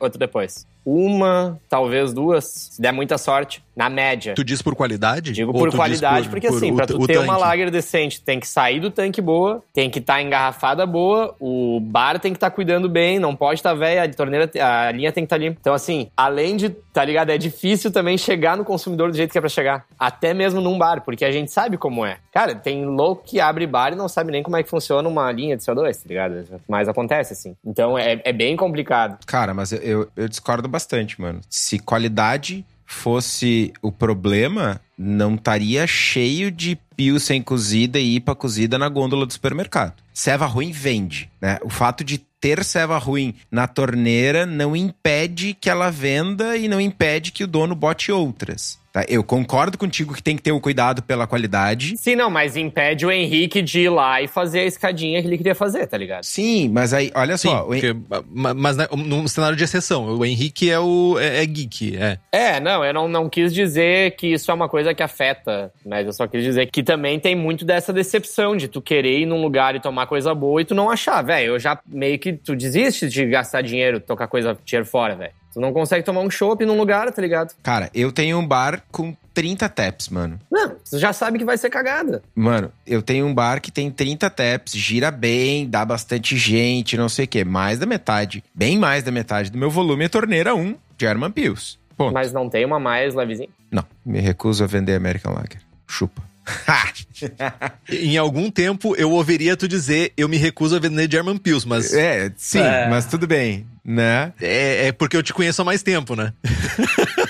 outro depois. Uma, talvez duas, se der muita sorte, na média. Tu diz por qualidade? Digo por qualidade, por, porque por assim, o, pra tu ter tanque. uma lager decente, tem que sair do tanque boa, tem que estar tá engarrafada boa, o bar tem que estar tá cuidando bem, não pode estar tá velha, a torneira, a linha tem que estar tá limpa. Então, assim, além de, tá ligado? É difícil também chegar no consumidor do jeito que é pra chegar. Até mesmo num bar, porque a gente sabe como é. Cara, tem louco que abre bar e não sabe nem como é que funciona uma linha de CO2, tá ligado? Mas acontece, assim. Então, é, é bem complicado. Cara, mas eu, eu, eu discordo bastante, mano. Se qualidade fosse o problema, não estaria cheio de pilsen cozida e IPA cozida na gôndola do supermercado. Ceva ruim vende, né? O fato de ter ceva ruim na torneira não impede que ela venda e não impede que o dono bote outras. Tá? Eu concordo contigo que tem que ter o um cuidado pela qualidade. Sim, não, mas impede o Henrique de ir lá e fazer a escadinha que ele queria fazer, tá ligado? Sim, mas aí, olha Sim, só. Porque, mas né, num cenário de exceção, o Henrique é o é, é, geek, é. É, não, eu não, não quis dizer que isso é uma coisa que afeta, mas eu só quis dizer que também tem muito dessa decepção de tu querer ir num lugar e tomar coisa boa e tu não achar, velho. Eu já meio que tu desiste de gastar dinheiro, tocar coisa dinheiro fora, velho. Tu não consegue tomar um chopp num lugar, tá ligado? Cara, eu tenho um bar com 30 taps, mano. Não, tu já sabe que vai ser cagada. Mano, eu tenho um bar que tem 30 taps, gira bem, dá bastante gente, não sei o quê. Mais da metade, bem mais da metade do meu volume é torneira 1 German Pills. Ponto. Mas não tem uma mais levezinha? Não, me recuso a vender American Lager. Chupa. (laughs) em algum tempo eu ouviria tu dizer eu me recuso a vender German Pills, mas. É, sim, é. mas tudo bem, né? É, é porque eu te conheço há mais tempo, né? (laughs)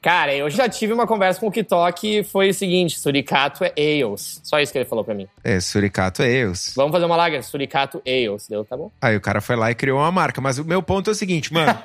Cara, eu já tive uma conversa com o Kitok e foi o seguinte: Suricato é Ales. Só isso que ele falou pra mim. É, Suricato é Ales. Vamos fazer uma lager, Suricato Ales. Deu, tá bom? Aí o cara foi lá e criou uma marca. Mas o meu ponto é o seguinte, mano. (laughs)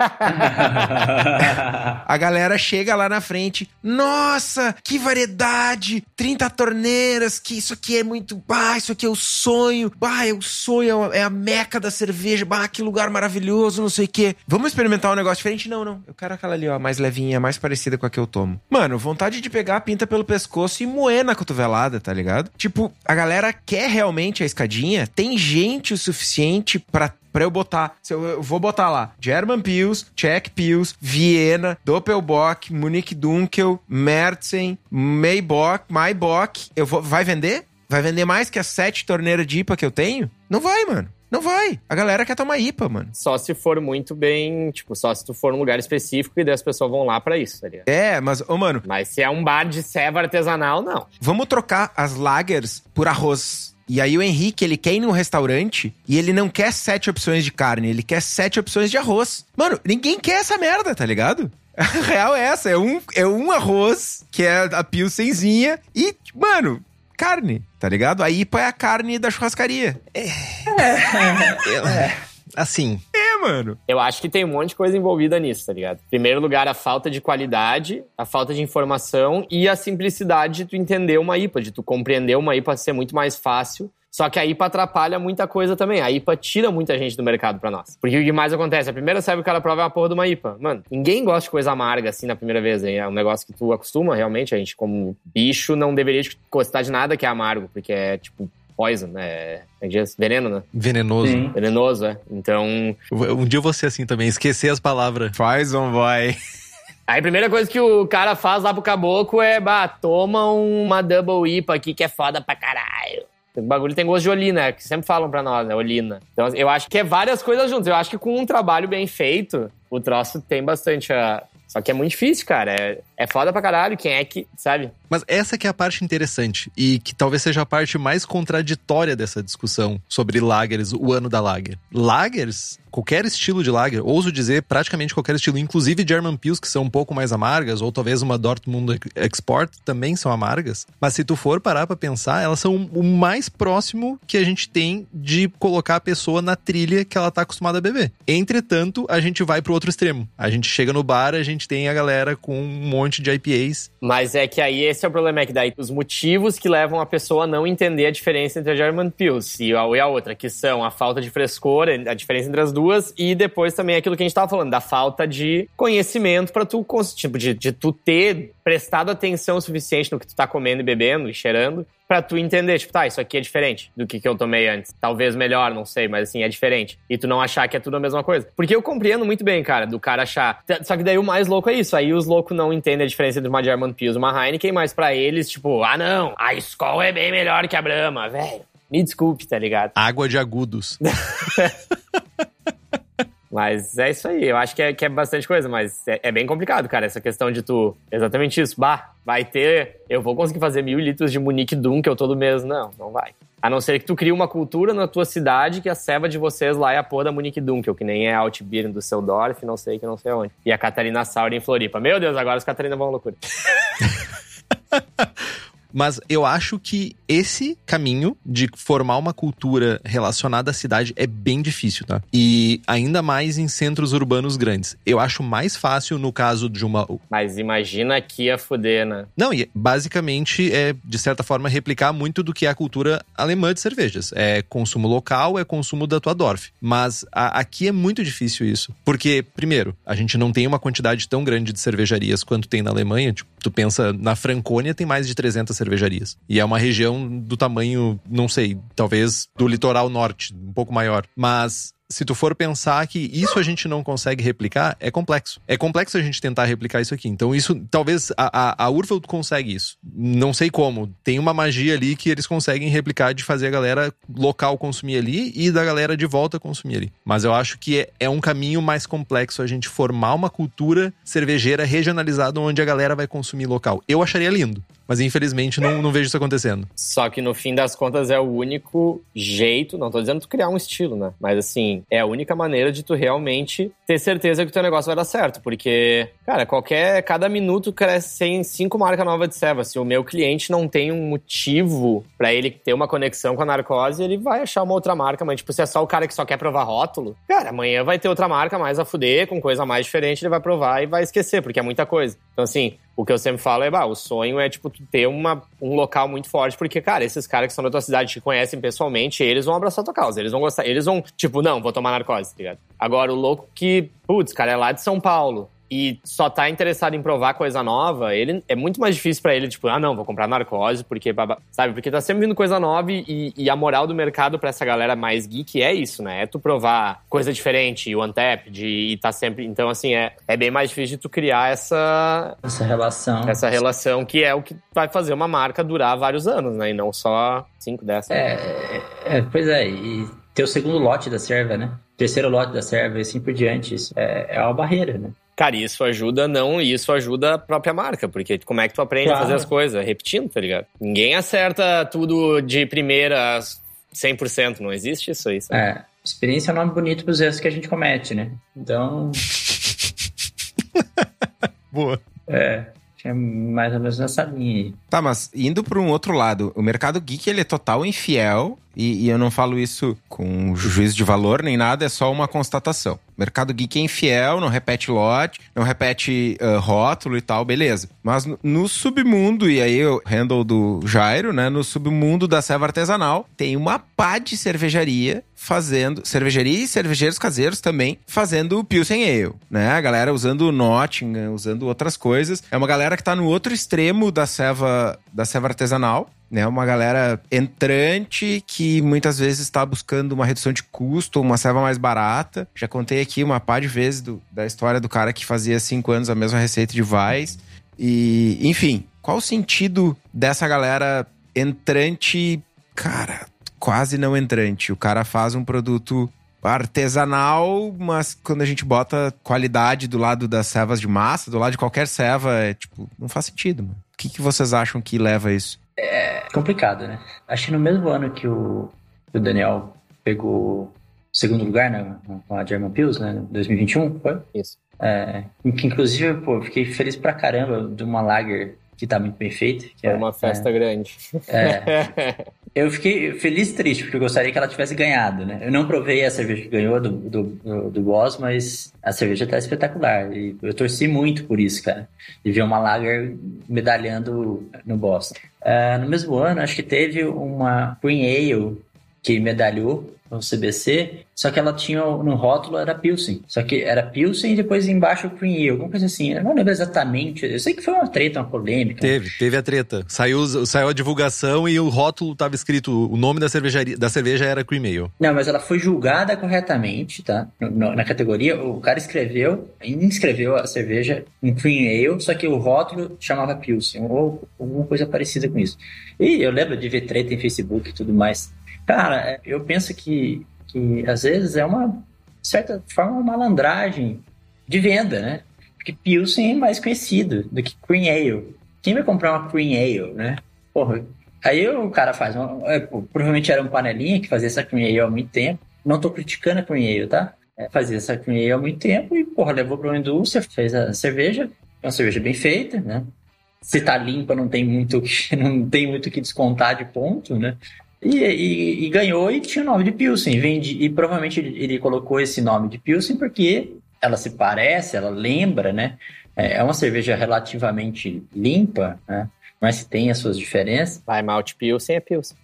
a galera chega lá na frente. Nossa, que variedade! 30 torneiras, que isso aqui é muito. Bah, isso aqui é o sonho. Bah, é o sonho, é a meca da cerveja. Bah, que lugar maravilhoso, não sei o quê. Vamos experimentar um negócio diferente? Não, não. Eu quero aquela ali, ó, mais levinha, mais parecida com a que eu tomo. Mano, vontade de pegar a pinta pelo pescoço e moer na cotovelada, tá ligado? Tipo, a galera quer realmente a escadinha, tem gente o suficiente para pra eu botar. Eu, eu, vou botar lá German Pils, Czech Pils, Viena, Doppelbock, Munich Dunkel, Merzen, Maybock, Maybach. Eu vou, vai vender? Vai vender mais que as sete torneiras de IPA que eu tenho? Não vai, mano. Não vai. A galera quer tomar IPA, mano. Só se for muito bem, tipo, só se tu for num lugar específico e daí as pessoas vão lá para isso, tá ligado? É, mas, ô, mano. Mas se é um bar de ceva artesanal, não. Vamos trocar as lagers por arroz. E aí o Henrique, ele quer ir num restaurante e ele não quer sete opções de carne, ele quer sete opções de arroz. Mano, ninguém quer essa merda, tá ligado? (laughs) A real é essa, é um, é um arroz, que é a pilsenzinha, e, mano, carne, tá ligado? A IPA é a carne da churrascaria. É. é. é. Assim. É, mano. Eu acho que tem um monte de coisa envolvida nisso, tá ligado? Em primeiro lugar, a falta de qualidade, a falta de informação e a simplicidade de tu entender uma IPA, de tu compreender uma IPA ser muito mais fácil só que a IPA atrapalha muita coisa também. A IPA tira muita gente do mercado pra nós. Porque o que mais acontece? A primeira serve que ela prova é uma porra de uma IPA. Mano, ninguém gosta de coisa amarga assim na primeira vez. É um negócio que tu acostuma realmente. A gente, como bicho, não deveria gostar de nada que é amargo, porque é tipo poison, né? É, veneno, né? Venenoso. Sim. Venenoso, é. Então. Um dia eu vou ser assim também, esquecer as palavras. Ou vai. Aí a primeira coisa que o cara faz lá pro caboclo é, bah, toma uma double IPA aqui que é foda pra caralho. O bagulho tem gosto de olina, que sempre falam pra nós, né? Olina. Então, eu acho que é várias coisas juntas. Eu acho que com um trabalho bem feito, o troço tem bastante. A... Só que é muito difícil, cara. É... É foda pra caralho, quem é que, sabe? Mas essa que é a parte interessante e que talvez seja a parte mais contraditória dessa discussão sobre lagers, o ano da lager. Lagers, qualquer estilo de lager, ouso dizer praticamente qualquer estilo, inclusive German Pils que são um pouco mais amargas, ou talvez uma Dortmund Export também são amargas. Mas se tu for parar pra pensar, elas são o mais próximo que a gente tem de colocar a pessoa na trilha que ela tá acostumada a beber. Entretanto, a gente vai pro outro extremo. A gente chega no bar, a gente tem a galera com um monte de IPAs. Mas é que aí esse é o problema, é que daí os motivos que levam a pessoa a não entender a diferença entre a German Pils e a, e a outra, que são a falta de frescor, a diferença entre as duas, e depois também aquilo que a gente tava falando, da falta de conhecimento para tu, tipo, de, de tu ter prestado atenção o suficiente no que tu tá comendo e bebendo e cheirando para tu entender, tipo, tá, isso aqui é diferente do que, que eu tomei antes. Talvez melhor, não sei, mas assim, é diferente. E tu não achar que é tudo a mesma coisa. Porque eu compreendo muito bem, cara, do cara achar. Só que daí o mais louco é isso. Aí os loucos não entendem a diferença entre uma German Pils e uma Heineken, mas para eles, tipo, ah, não, a Skol é bem melhor que a Brahma, velho. Me desculpe, tá ligado? Água de agudos. (laughs) Mas é isso aí, eu acho que é, que é bastante coisa, mas é, é, bem complicado, cara, essa questão de tu. Exatamente isso. Bah, vai ter. Eu vou conseguir fazer mil litros de Munique Dunkel todo mês. Não, não vai. A não ser que tu crie uma cultura na tua cidade que a ceva de vocês lá é a porra da Munique Dunkel, que nem é a Altbier do Seudorf, não sei que não sei onde. E a Catarina Sauer em Floripa. Meu Deus, agora os Catarina vão à loucura. (laughs) Mas eu acho que esse caminho de formar uma cultura relacionada à cidade é bem difícil, tá? E ainda mais em centros urbanos grandes. Eu acho mais fácil no caso de uma. Mas imagina aqui a fuder, né? Não, e basicamente é, de certa forma, replicar muito do que é a cultura alemã de cervejas. É consumo local, é consumo da tua Dorf. Mas a, aqui é muito difícil isso. Porque, primeiro, a gente não tem uma quantidade tão grande de cervejarias quanto tem na Alemanha. Tipo, tu pensa, na Franconia tem mais de 300 cervejarias. E é uma região do tamanho, não sei, talvez do litoral norte, um pouco maior. Mas se tu for pensar que isso a gente não consegue replicar, é complexo. É complexo a gente tentar replicar isso aqui. Então, isso, talvez a, a, a consegue isso. Não sei como. Tem uma magia ali que eles conseguem replicar de fazer a galera local consumir ali e da galera de volta consumir ali. Mas eu acho que é, é um caminho mais complexo a gente formar uma cultura cervejeira regionalizada onde a galera vai consumir local. Eu acharia lindo. Mas infelizmente não, não vejo isso acontecendo. Só que no fim das contas é o único jeito, não tô dizendo tu criar um estilo, né? Mas assim, é a única maneira de tu realmente ter certeza que o teu negócio vai dar certo. Porque, cara, qualquer. Cada minuto cresce em cinco marcas novas de serva. Se o meu cliente não tem um motivo para ele ter uma conexão com a narcose, ele vai achar uma outra marca. Mas, tipo, se é só o cara que só quer provar rótulo, cara, amanhã vai ter outra marca mais a fuder, com coisa mais diferente, ele vai provar e vai esquecer, porque é muita coisa. Então, assim, o que eu sempre falo é, bah, o sonho é, tipo, ter uma, um local muito forte, porque, cara, esses caras que são da tua cidade, te conhecem pessoalmente, eles vão abraçar a tua causa, eles vão gostar, eles vão, tipo, não, vou tomar narcose, tá ligado? Agora, o louco que, putz, cara, é lá de São Paulo, e só tá interessado em provar coisa nova, ele é muito mais difícil para ele, tipo, ah, não, vou comprar narcose, porque, sabe, porque tá sempre vindo coisa nova e, e a moral do mercado para essa galera mais geek é isso, né? É tu provar coisa diferente, o Antep, de e tá sempre. Então, assim, é, é bem mais difícil de tu criar essa. Essa relação. Essa relação que é o que vai fazer uma marca durar vários anos, né? E não só 5, 10 é, é, pois é, e ter o segundo lote da serva, né? Terceiro lote da serva e assim por diante. Isso é, é uma barreira, né? Cara, isso ajuda não, e isso ajuda a própria marca, porque como é que tu aprende claro. a fazer as coisas? Repetindo, tá ligado? Ninguém acerta tudo de primeira 100%, não existe isso aí. Sabe? É, experiência é um nome bonito pros erros que a gente comete, né? Então... (laughs) Boa. É, é mais ou menos nessa linha aí. Tá, mas indo para um outro lado, o mercado geek ele é total infiel e, e, eu não falo isso com juízo de valor nem nada, é só uma constatação. Mercado geek é infiel, não repete lote, não repete uh, rótulo e tal, beleza. Mas no, no, submundo, e aí o handle do Jairo, né? No submundo da serva artesanal, tem uma pá de cervejaria fazendo, cervejaria e cervejeiros caseiros também, fazendo Pilsen Ale, né? A galera usando Nottingham, usando outras coisas. É uma galera que tá no outro extremo da serva, da serva artesanal, né? Uma galera entrante que muitas vezes está buscando uma redução de custo, uma serva mais barata. Já contei aqui uma par de vezes do, da história do cara que fazia cinco anos a mesma receita de Vais. E, enfim, qual o sentido dessa galera entrante, cara, quase não entrante? O cara faz um produto artesanal, mas quando a gente bota qualidade do lado das cevas de massa, do lado de qualquer ceva, é tipo, não faz sentido, mano. O que, que vocês acham que leva a isso? É complicado, né? Acho que no mesmo ano que o, o Daniel pegou segundo lugar né, com a German Pills, né? 2021, foi? Isso. É, que inclusive, pô, fiquei feliz pra caramba de uma lager que tá muito bem feita. Que Foi é, uma festa grande. É. (laughs) Eu fiquei feliz e triste, porque eu gostaria que ela tivesse ganhado, né? Eu não provei a cerveja que ganhou do, do, do, do Boss, mas a cerveja tá espetacular. E eu torci muito por isso, cara. De ver uma lager medalhando no Boss. Uh, no mesmo ano, acho que teve uma Green Ale que medalhou no CBC, só que ela tinha no rótulo era Pilsen. Só que era Pilsen e depois embaixo Cream Ale, alguma coisa assim. Eu não lembro exatamente. Eu sei que foi uma treta, uma polêmica. Teve, teve a treta. Saiu, saiu a divulgação e o rótulo tava escrito, o nome da cervejaria, da cerveja era Cream Ale. Não, mas ela foi julgada corretamente, tá? No, na categoria, o cara escreveu, inscreveu a cerveja em Cream Ale, só que o rótulo chamava Pilsen, ou alguma coisa parecida com isso. E eu lembro de ver treta em Facebook e tudo mais. Cara, eu penso que, que às vezes é uma certa forma uma malandragem de venda, né? Porque Pilsen é mais conhecido do que Cream Ale. Quem vai comprar uma Cream Ale, né? Porra, aí o cara faz uma, é, provavelmente era um panelinha que fazia essa Cream Ale há muito tempo. Não tô criticando a Cream Ale, tá? É, fazia essa Cream Ale há muito tempo e, porra, levou para uma indústria, fez a cerveja, é uma cerveja bem feita, né? Se tá limpa, não tem muito, (laughs) não tem muito que descontar de ponto, né? E, e, e, ganhou e tinha o nome de Pilsen. Vende, e provavelmente ele, colocou esse nome de Pilsen porque ela se parece, ela lembra, né? É, é uma cerveja relativamente limpa, né? Mas tem as suas diferenças. Vai, malte Pilsen é Pilsen.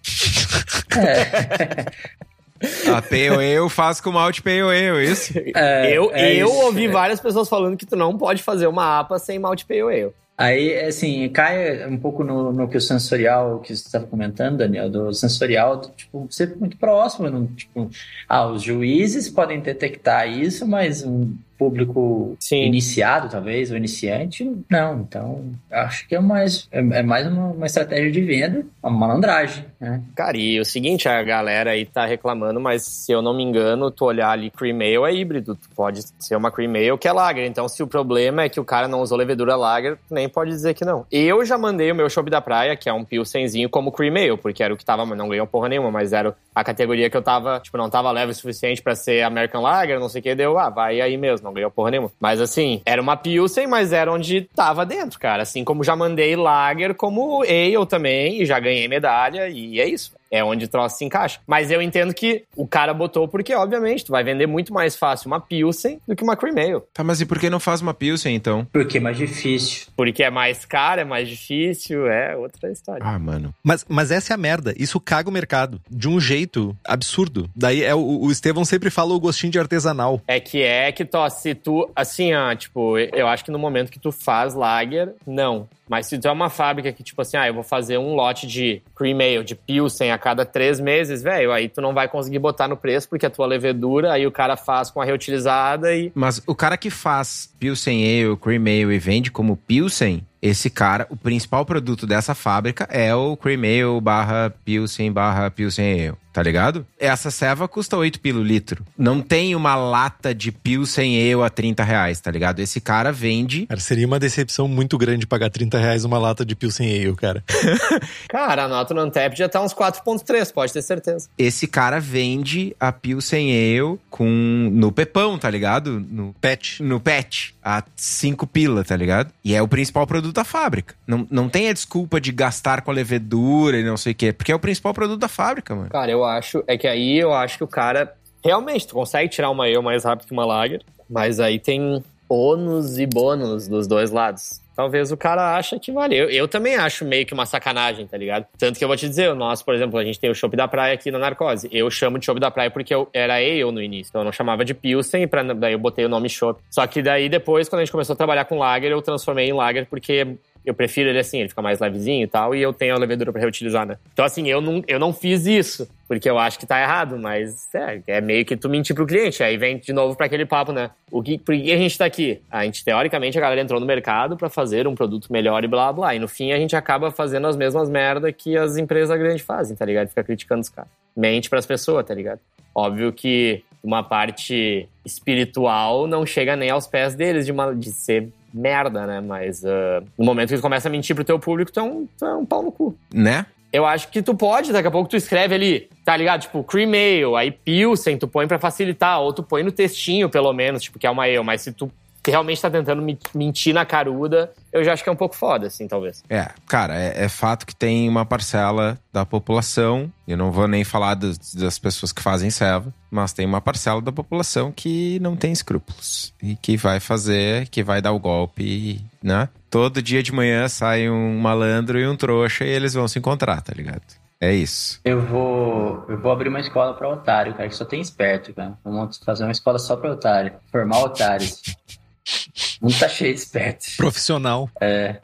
É. A (laughs) Pale Ale faz com malte Pale Ale, isso? É, eu é eu isso, ouvi várias pessoas falando que tu não pode fazer uma APA sem malte Pale Ale. Aí, assim, cai um pouco no, no que o sensorial que você estava comentando, Daniel, do sensorial, tipo, ser muito próximo. Não, tipo, ah, os juízes podem detectar isso, mas um público Sim. iniciado, talvez, ou iniciante, não. Então, acho que é mais, é, é mais uma, uma, estratégia de venda, uma malandragem, né? Cara, e o seguinte, a galera aí tá reclamando, mas se eu não me engano, tu olhar ali cream ale é híbrido, tu pode ser uma cream ale que é lager. Então, se o problema é que o cara não usou levedura lager, nem pode dizer que não. Eu já mandei o meu chopp da praia, que é um pilsenzinho como cream ale, porque era o que tava, não ganhou porra nenhuma, mas era a categoria que eu tava, tipo, não tava leve o suficiente para ser American Lager, não sei o que, deu, ah, vai aí mesmo não ganhou porra nenhuma. Mas assim, era uma Pilsen, mas era onde tava dentro, cara. Assim como já mandei Lager como Ale também, e já ganhei medalha, e é isso é onde o troço se encaixa. Mas eu entendo que o cara botou porque, obviamente, tu vai vender muito mais fácil uma Pilsen do que uma Cream Ale. Tá, mas e por que não faz uma Pilsen, então? Porque é mais difícil. Porque é mais caro, é mais difícil, é outra história. Ah, mano. Mas, mas essa é a merda. Isso caga o mercado. De um jeito absurdo. Daí é o, o Estevão sempre fala o gostinho de artesanal. É que é que, tó, se tu, assim, ó, tipo, eu acho que no momento que tu faz lager, não. Mas se tu é uma fábrica que, tipo assim, ah, eu vou fazer um lote de cream ale, de pilsen a cada três meses, velho, aí tu não vai conseguir botar no preço porque a tua levedura, aí o cara faz com a reutilizada e... Mas o cara que faz pilsen ale, cream ale e vende como pilsen, esse cara, o principal produto dessa fábrica é o cream ale barra pilsen barra pilsen ale tá ligado? Essa ceva custa 8 pilo litro. Não tem uma lata de Pilsen Ale a 30 reais, tá ligado? Esse cara vende. Cara, seria uma decepção muito grande pagar 30 reais uma lata de Pilsen Ale, cara. (laughs) cara, a nota no Antep já tá uns 4,3, pode ter certeza. Esse cara vende a Pilsen Ale com no pepão, tá ligado? No pet. No pet. A 5 pila, tá ligado? E é o principal produto da fábrica. Não, não tem a desculpa de gastar com a levedura e não sei o quê, porque é o principal produto da fábrica, mano. Cara, eu eu acho é que aí eu acho que o cara realmente tu consegue tirar uma eu mais rápido que uma lager, mas aí tem ônus e bônus dos dois lados. Talvez o cara acha que vale. Eu, eu, também acho meio que uma sacanagem, tá ligado? Tanto que eu vou te dizer, o nosso, por exemplo, a gente tem o Chopp da Praia aqui na Narcose. Eu chamo de Chopp da Praia porque eu era ale no início. Então eu não chamava de Pilsen, pra, daí eu botei o nome Chopp. Só que daí depois, quando a gente começou a trabalhar com Lager, eu transformei em Lager porque eu prefiro ele assim, ele fica mais levezinho e tal, e eu tenho a levedura para reutilizar, né? Então, assim, eu não, eu não fiz isso, porque eu acho que tá errado, mas é, é meio que tu mentir pro cliente. Aí vem de novo para aquele papo, né? O que, por que a gente tá aqui? A gente, teoricamente, a galera entrou no mercado para fazer um produto melhor e blá blá. E no fim a gente acaba fazendo as mesmas merda que as empresas grandes fazem, tá ligado? Fica criticando os caras. Mente pras pessoas, tá ligado? Óbvio que uma parte espiritual não chega nem aos pés deles de, uma, de ser merda, né? Mas uh, no momento que tu começa a mentir pro teu público, tu é um, tu é um pau no cu. Né? Eu acho que tu pode, daqui a pouco tu escreve ali, tá ligado? Tipo, cream ale, aí pilsen, tu põe pra facilitar, ou tu põe no textinho, pelo menos, tipo, que é uma ale, mas se tu realmente tá tentando mentir na caruda, eu já acho que é um pouco foda, assim, talvez. É, cara, é, é fato que tem uma parcela da população, eu não vou nem falar das, das pessoas que fazem serva, mas tem uma parcela da população que não tem escrúpulos e que vai fazer, que vai dar o golpe, né? Todo dia de manhã sai um malandro e um trouxa e eles vão se encontrar, tá ligado? É isso. Eu vou, eu vou abrir uma escola para otário, cara, que só tem esperto, cara. Vamos fazer uma escola só para otário, formar otários. O mundo tá cheio de espertos. Profissional. É.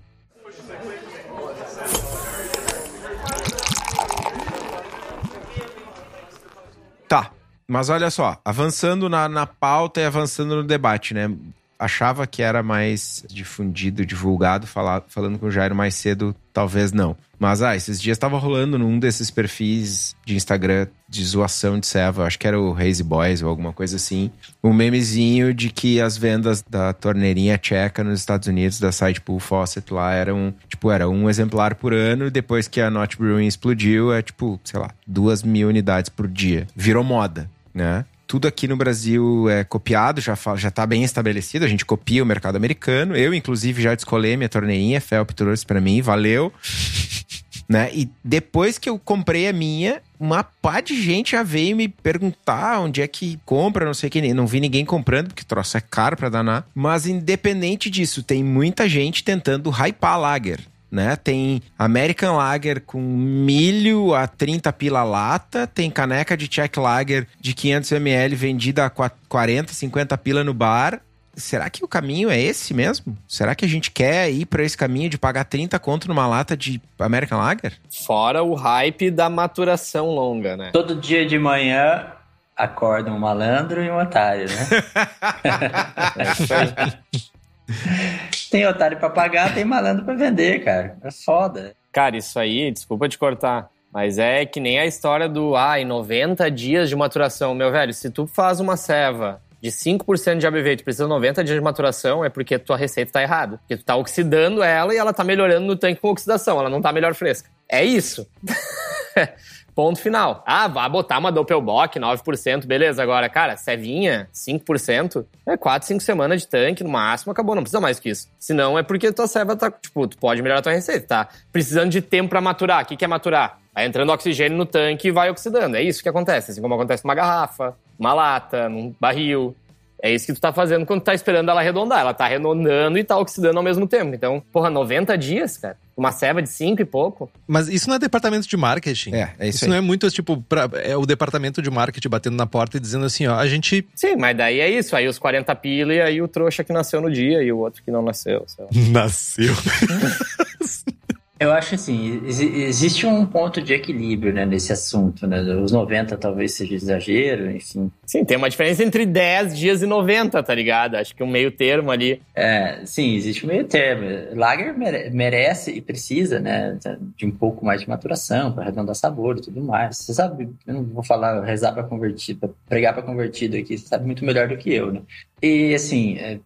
Tá, mas olha só, avançando na, na pauta e avançando no debate, né? Achava que era mais difundido, divulgado, falar, falando com o Jairo mais cedo, talvez não. Mas, ah, esses dias estava rolando num desses perfis de Instagram de zoação de serva, acho que era o Hazy Boys ou alguma coisa assim, um memezinho de que as vendas da torneirinha tcheca nos Estados Unidos, da Sidepool Faucet lá, eram, tipo, era um exemplar por ano, e depois que a Not Brewing explodiu, é tipo, sei lá, duas mil unidades por dia. Virou moda, né? Tudo aqui no Brasil é copiado, já, já tá bem estabelecido, a gente copia o mercado americano. Eu, inclusive, já descolei minha torneirinha, Felp trouxe para mim, valeu. (laughs) né? E depois que eu comprei a minha, uma pá de gente já veio me perguntar onde é que compra, não sei que. Não vi ninguém comprando, porque troço é caro pra danar. Mas independente disso, tem muita gente tentando hypar lager né? Tem American Lager com milho a 30 pila lata, tem caneca de Czech Lager de 500 ml vendida a 40, 50 pila no bar. Será que o caminho é esse mesmo? Será que a gente quer ir para esse caminho de pagar 30 conto numa lata de American Lager? Fora o hype da maturação longa, né? Todo dia de manhã acorda um malandro e um otário, né? (laughs) (laughs) é tem otário pra pagar, tem malandro pra vender, cara. É foda. Cara, isso aí, desculpa te cortar. Mas é que nem a história do, ah, em 90 dias de maturação. Meu velho, se tu faz uma ceva de 5% de ABV tu precisa de 90 dias de maturação, é porque tua receita tá errada. Porque tu tá oxidando ela e ela tá melhorando no tanque com oxidação, ela não tá melhor fresca. É isso. (laughs) Ponto final. Ah, vai botar uma Doppelbock, 9%, beleza. Agora, cara, Cevinha, 5%, é 4, 5 semanas de tanque, no máximo, acabou. Não precisa mais que isso. Senão é porque tua ceva tá, tipo, tu pode melhorar tua receita, tá? Precisando de tempo para maturar. O que, que é maturar? Vai entrando oxigênio no tanque e vai oxidando. É isso que acontece. Assim como acontece numa garrafa, uma lata, num barril. É isso que tu tá fazendo quando tu tá esperando ela arredondar. Ela tá arredondando e tá oxidando ao mesmo tempo. Então, porra, 90 dias, cara. Uma ceva de 5 e pouco. Mas isso não é departamento de marketing. É, é isso, isso aí. não é muito, tipo, pra, é o departamento de marketing batendo na porta e dizendo assim, ó, a gente... Sim, mas daí é isso. Aí os 40 pila e aí o trouxa que nasceu no dia e o outro que não nasceu. (laughs) Nasceu. (laughs) Eu acho assim, existe um ponto de equilíbrio né, nesse assunto, né? Os 90 talvez seja exagero, enfim. Sim, tem uma diferença entre 10 dias e 90, tá ligado? Acho que um meio termo ali. É, sim, existe um meio termo. Lager merece e precisa, né, de um pouco mais de maturação para arredondar sabor e tudo mais. Você sabe, eu não vou falar rezar para convertido, pregar para convertido aqui, você sabe muito melhor do que eu, né? E assim, é,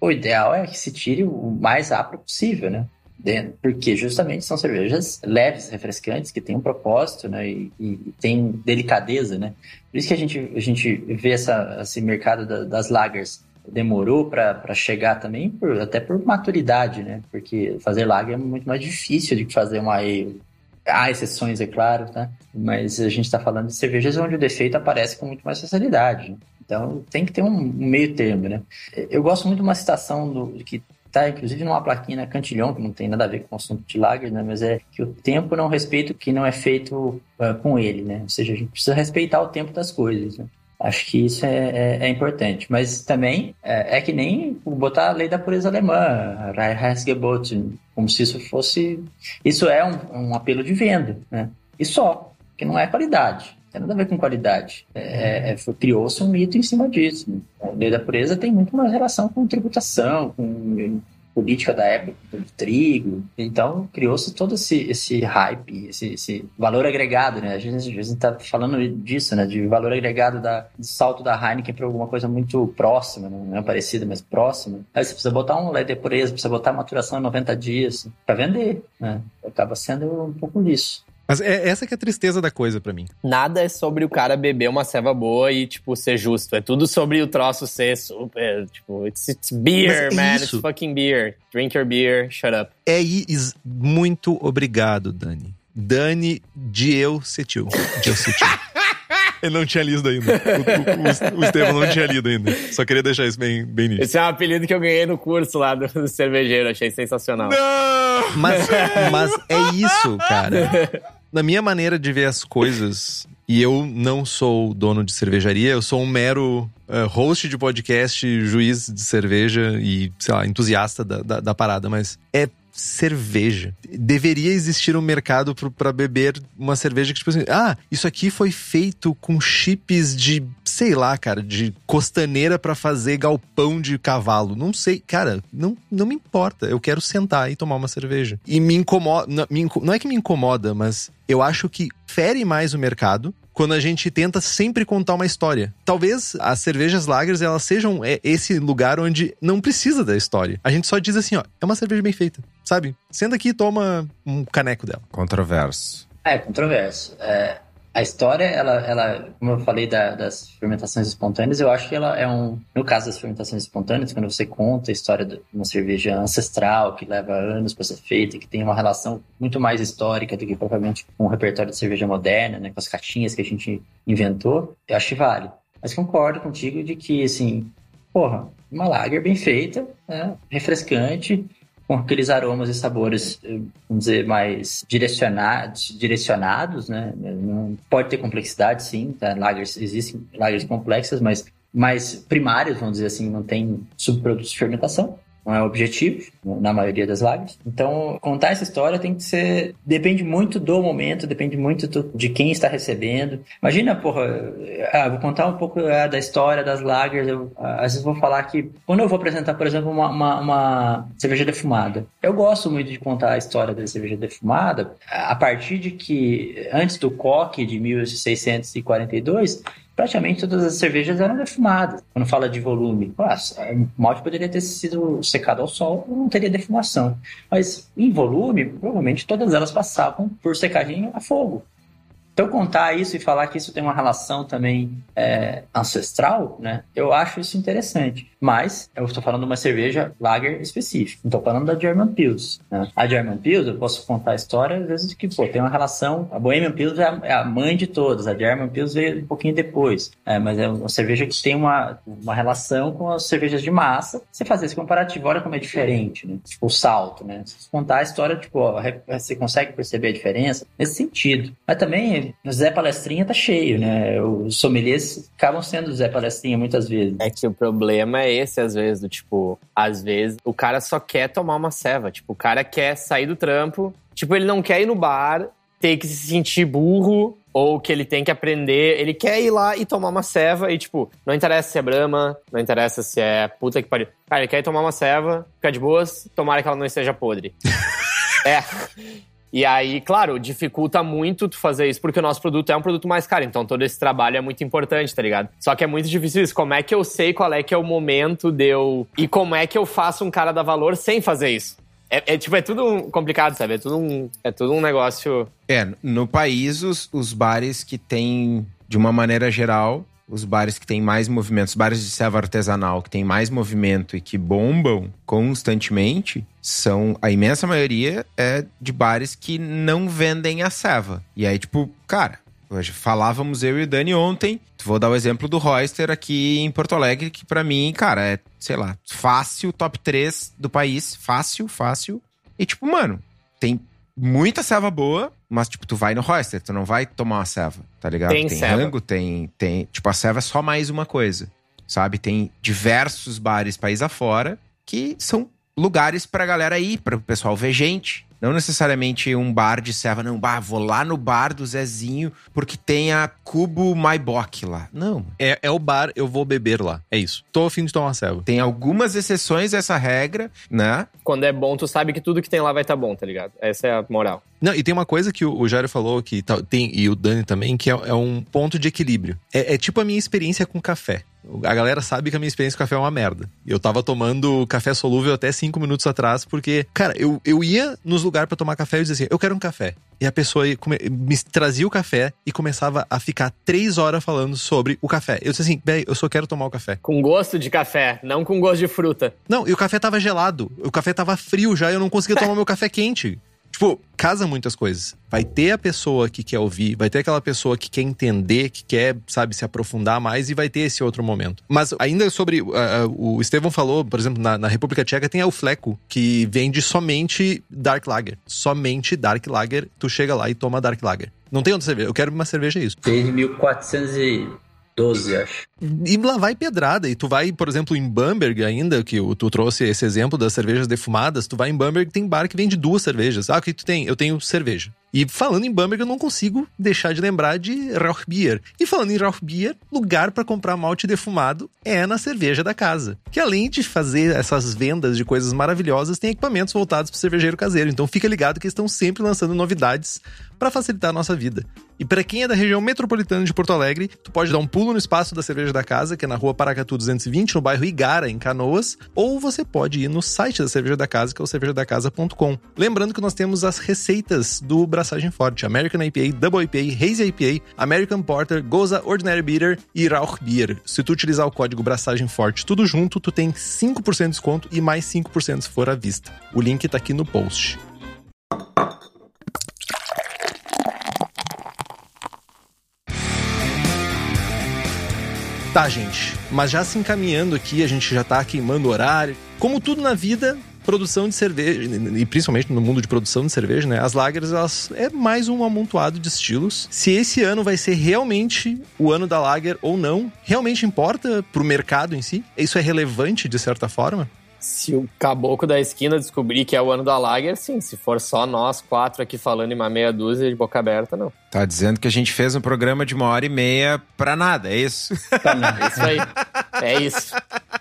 o ideal é que se tire o mais rápido possível, né? Dentro, porque justamente são cervejas leves, refrescantes, que têm um propósito, né, e, e tem delicadeza, né. Por isso que a gente, a gente vê essa, esse mercado da, das lagers demorou para chegar também, por, até por maturidade, né, porque fazer lager é muito mais difícil do que fazer uma ale. Há exceções, é claro, tá? Mas a gente está falando de cervejas onde o defeito aparece com muito mais facilidade. Né? Então tem que ter um meio termo, né? Eu gosto muito de uma citação do, que tá inclusive numa plaquinha na Cantilhão, que não tem nada a ver com o assunto de lager, né? Mas é que o tempo não respeita o que não é feito uh, com ele, né? Ou seja, a gente precisa respeitar o tempo das coisas, né? Acho que isso é, é, é importante. Mas também é, é, que nem botar a lei da pureza alemã, Reinheitsgebot, como se isso fosse... Isso é um, um apelo de venda, né? E só, que não é qualidade tem nada a ver com qualidade. É, é, Criou-se um mito em cima disso. A lei da pureza tem muito mais relação com tributação, com política da época do trigo. Então, criou-se todo esse, esse hype, esse, esse valor agregado, né? A gente, a gente tá falando disso, né? De valor agregado da, do salto da Heineken para alguma coisa muito próxima, né? não é parecida, mas próxima. Aí você precisa botar um leite preso, precisa botar maturação em 90 dias para vender, né? Acaba sendo um pouco disso. Mas é essa que é a tristeza da coisa para mim. Nada é sobre o cara beber uma ceva boa e, tipo, ser justo. É tudo sobre o troço ser super, tipo, it's, it's beer, Mas é man. isso. It's fucking beer. Drink your beer, shut up. É is... muito obrigado, Dani. Dani Dieu Cetil. Dieu Cetil. (laughs) Ele não tinha lido ainda. O, o, o Estevam não tinha lido ainda. Só queria deixar isso bem, bem nisso. Esse é um apelido que eu ganhei no curso lá do, do cervejeiro. Achei sensacional. Não! (laughs) Mas, mas é isso, cara. (laughs) Na minha maneira de ver as coisas, e eu não sou dono de cervejaria, eu sou um mero uh, host de podcast, juiz de cerveja e, sei lá, entusiasta da, da, da parada, mas é cerveja. Deveria existir um mercado para beber uma cerveja que, tipo assim, ah, isso aqui foi feito com chips de, sei lá, cara, de costaneira para fazer galpão de cavalo. Não sei, cara, não, não me importa. Eu quero sentar e tomar uma cerveja. E me incomoda, não, me não é que me incomoda, mas eu acho que fere mais o mercado quando a gente tenta sempre contar uma história. Talvez as cervejas lagers elas sejam é, esse lugar onde não precisa da história. A gente só diz assim, ó, é uma cerveja bem feita, sabe? Senta aqui e toma um caneco dela. Controverso. É, controverso. É, a história, ela, ela, como eu falei da- das fermentações espontâneas, eu acho que ela é um. No caso das fermentações espontâneas, quando você conta a história de uma cerveja ancestral que leva anos para ser feita, que tem uma relação muito mais histórica do que propriamente com o repertório de cerveja moderna, né, com as caixinhas que a gente inventou, eu acho que vale. Mas concordo contigo de que, assim, porra, uma lager bem feita, né, refrescante, com aqueles aromas e sabores, eh, vamos dizer, mais direcionados, direcionados, né? Não, pode ter complexidade, sim, tá? Lagers, existem lagers complexas, mas mais primárias, vamos dizer assim, não tem subprodutos de fermentação. Não é objetivo, na maioria das lagers. Então, contar essa história tem que ser. Depende muito do momento, depende muito do- de quem está recebendo. Imagina, porra, ah, vou contar um pouco ah, da história das lagers. Eu, ah, às vezes vou falar que. Quando eu vou apresentar, por exemplo, uma, uma, uma cerveja defumada, eu gosto muito de contar a história da cerveja defumada a partir de que, antes do coque de 1642, praticamente todas as cervejas eram defumadas. Quando fala de volume, nossa, o malte poderia ter sido secado ao sol, não teria defumação. Mas em volume, provavelmente todas elas passavam por secagem a fogo. Então contar isso e falar que isso tem uma relação também é, ancestral, né? Eu acho isso interessante. Mas eu estou falando de uma cerveja lager específica. Estou falando da German Pils. Né? A German Pils, eu posso contar a história às vezes que pô, tem uma relação. A Bohemian Pils é a, é a mãe de todas. A German Pils veio um pouquinho depois. É, mas é uma cerveja que tem uma, uma relação com as cervejas de massa. Você fazer esse comparativo, olha como é diferente, né? Tipo o salto, né? Se contar a história, tipo, ó, você consegue perceber a diferença nesse sentido. Mas também o Zé Palestrinha tá cheio, né? Os sommeliers acabam sendo Zé Palestrinha muitas vezes. É que o problema é esse, às vezes, do tipo, às vezes o cara só quer tomar uma ceva. Tipo, o cara quer sair do trampo, tipo, ele não quer ir no bar, ter que se sentir burro, ou que ele tem que aprender. Ele quer ir lá e tomar uma ceva e, tipo, não interessa se é Brahma, não interessa se é puta que pariu. Cara, ele quer ir tomar uma ceva, ficar de boas, tomara que ela não esteja podre. (laughs) é. E aí, claro, dificulta muito tu fazer isso, porque o nosso produto é um produto mais caro. Então todo esse trabalho é muito importante, tá ligado? Só que é muito difícil isso. Como é que eu sei qual é que é o momento de eu. E como é que eu faço um cara dar valor sem fazer isso? É, é, tipo, é tudo complicado, sabe? É tudo um, é tudo um negócio. É, no país, os, os bares que têm, de uma maneira geral, os bares que têm mais movimento, os bares de serva artesanal que têm mais movimento e que bombam constantemente, são a imensa maioria é de bares que não vendem a ceva. E aí, tipo, cara, hoje falávamos eu e o Dani ontem, vou dar o exemplo do Royster aqui em Porto Alegre, que pra mim, cara, é, sei lá, fácil, top 3 do país, fácil, fácil. E tipo, mano, tem muita ceva boa, mas, tipo, tu vai no Royster, tu não vai tomar uma ceva, tá ligado? Tem ceva. rango, tem, tem. Tipo, a ceva é só mais uma coisa, sabe? Tem diversos bares país afora que são lugares pra galera ir, para o pessoal ver gente, Não necessariamente um bar de serva, não, bah, vou lá no bar do Zezinho porque tem a Cubo Maibok lá. Não. É, é o bar, eu vou beber lá. É isso. Tô afim de tomar uma serva. Tem algumas exceções a essa regra, né? Quando é bom, tu sabe que tudo que tem lá vai estar bom, tá ligado? Essa é a moral. Não, e tem uma coisa que o, o Jairo falou que tá- tem, e o Dani também, que é, é um ponto de equilíbrio. É, é tipo a minha experiência com café. A galera sabe que a minha experiência com café é uma merda. Eu tava tomando café solúvel até cinco minutos atrás, porque, cara, eu, eu ia nos lugares pra tomar café e eu dizia assim, eu quero um café. E a pessoa come- me trazia o café e começava a ficar três horas falando sobre o café. Eu disse assim, bem, eu só quero tomar o café. Com gosto de café, não com gosto de fruta. Não, e o café tava gelado. O café tava frio já e eu não conseguia (laughs) tomar meu café quente. Tipo, casa muitas coisas. Vai ter a pessoa que quer ouvir, vai ter aquela pessoa que quer entender, que quer, sabe, se aprofundar mais e vai ter esse outro momento. Mas ainda sobre. ah, ah, o Estevão falou, por exemplo, na, na República Tcheca tem a Ufleco, que vende somente Dark Lager. Somente Dark Lager. Tu chega lá e toma Dark Lager. Não tem outra cerveja. Eu quero uma cerveja, isso. Desde 1412, acho. E lá vai pedrada. E tu vai, por exemplo, em Bamberg ainda, que tu trouxe esse exemplo das cervejas defumadas, tu vai em Bamberg tem bar que vende duas cervejas. Ah, o que tu tem? Eu tenho cerveja. E falando em Bamberg, eu não consigo deixar de lembrar de Rauchbier. E falando em Rauchbier, lugar para comprar malte defumado é na cerveja da casa. Que além de fazer essas vendas de coisas maravilhosas, tem equipamentos voltados para cervejeiro caseiro. Então fica ligado que eles estão sempre lançando novidades para facilitar a nossa vida. E para quem é da região metropolitana de Porto Alegre, tu pode dar um pulo no espaço da Cerveja da Casa, que é na rua Paracatu 220, no bairro Igara, em Canoas, ou você pode ir no site da Cerveja da Casa, que é o cervejadacasa.com. Lembrando que nós temos as receitas do Braçagem Forte: American IPA, Double IPA, Hazy IPA, American Porter, Goza Ordinary Beer e Rauch Beer. Se tu utilizar o código Braçagem Forte tudo junto, tu tem 5% de desconto e mais 5% se for à vista. O link tá aqui no post. Tá, gente. Mas já se encaminhando aqui, a gente já tá queimando horário. Como tudo na vida, produção de cerveja, e principalmente no mundo de produção de cerveja, né? As lagers, elas é mais um amontoado de estilos. Se esse ano vai ser realmente o ano da lager ou não, realmente importa pro mercado em si? Isso é relevante de certa forma? Se o caboclo da esquina descobrir que é o ano da Lager, sim. Se for só nós quatro aqui falando em uma meia dúzia de boca aberta, não. Tá dizendo que a gente fez um programa de uma hora e meia pra nada, é isso? É isso aí. É isso.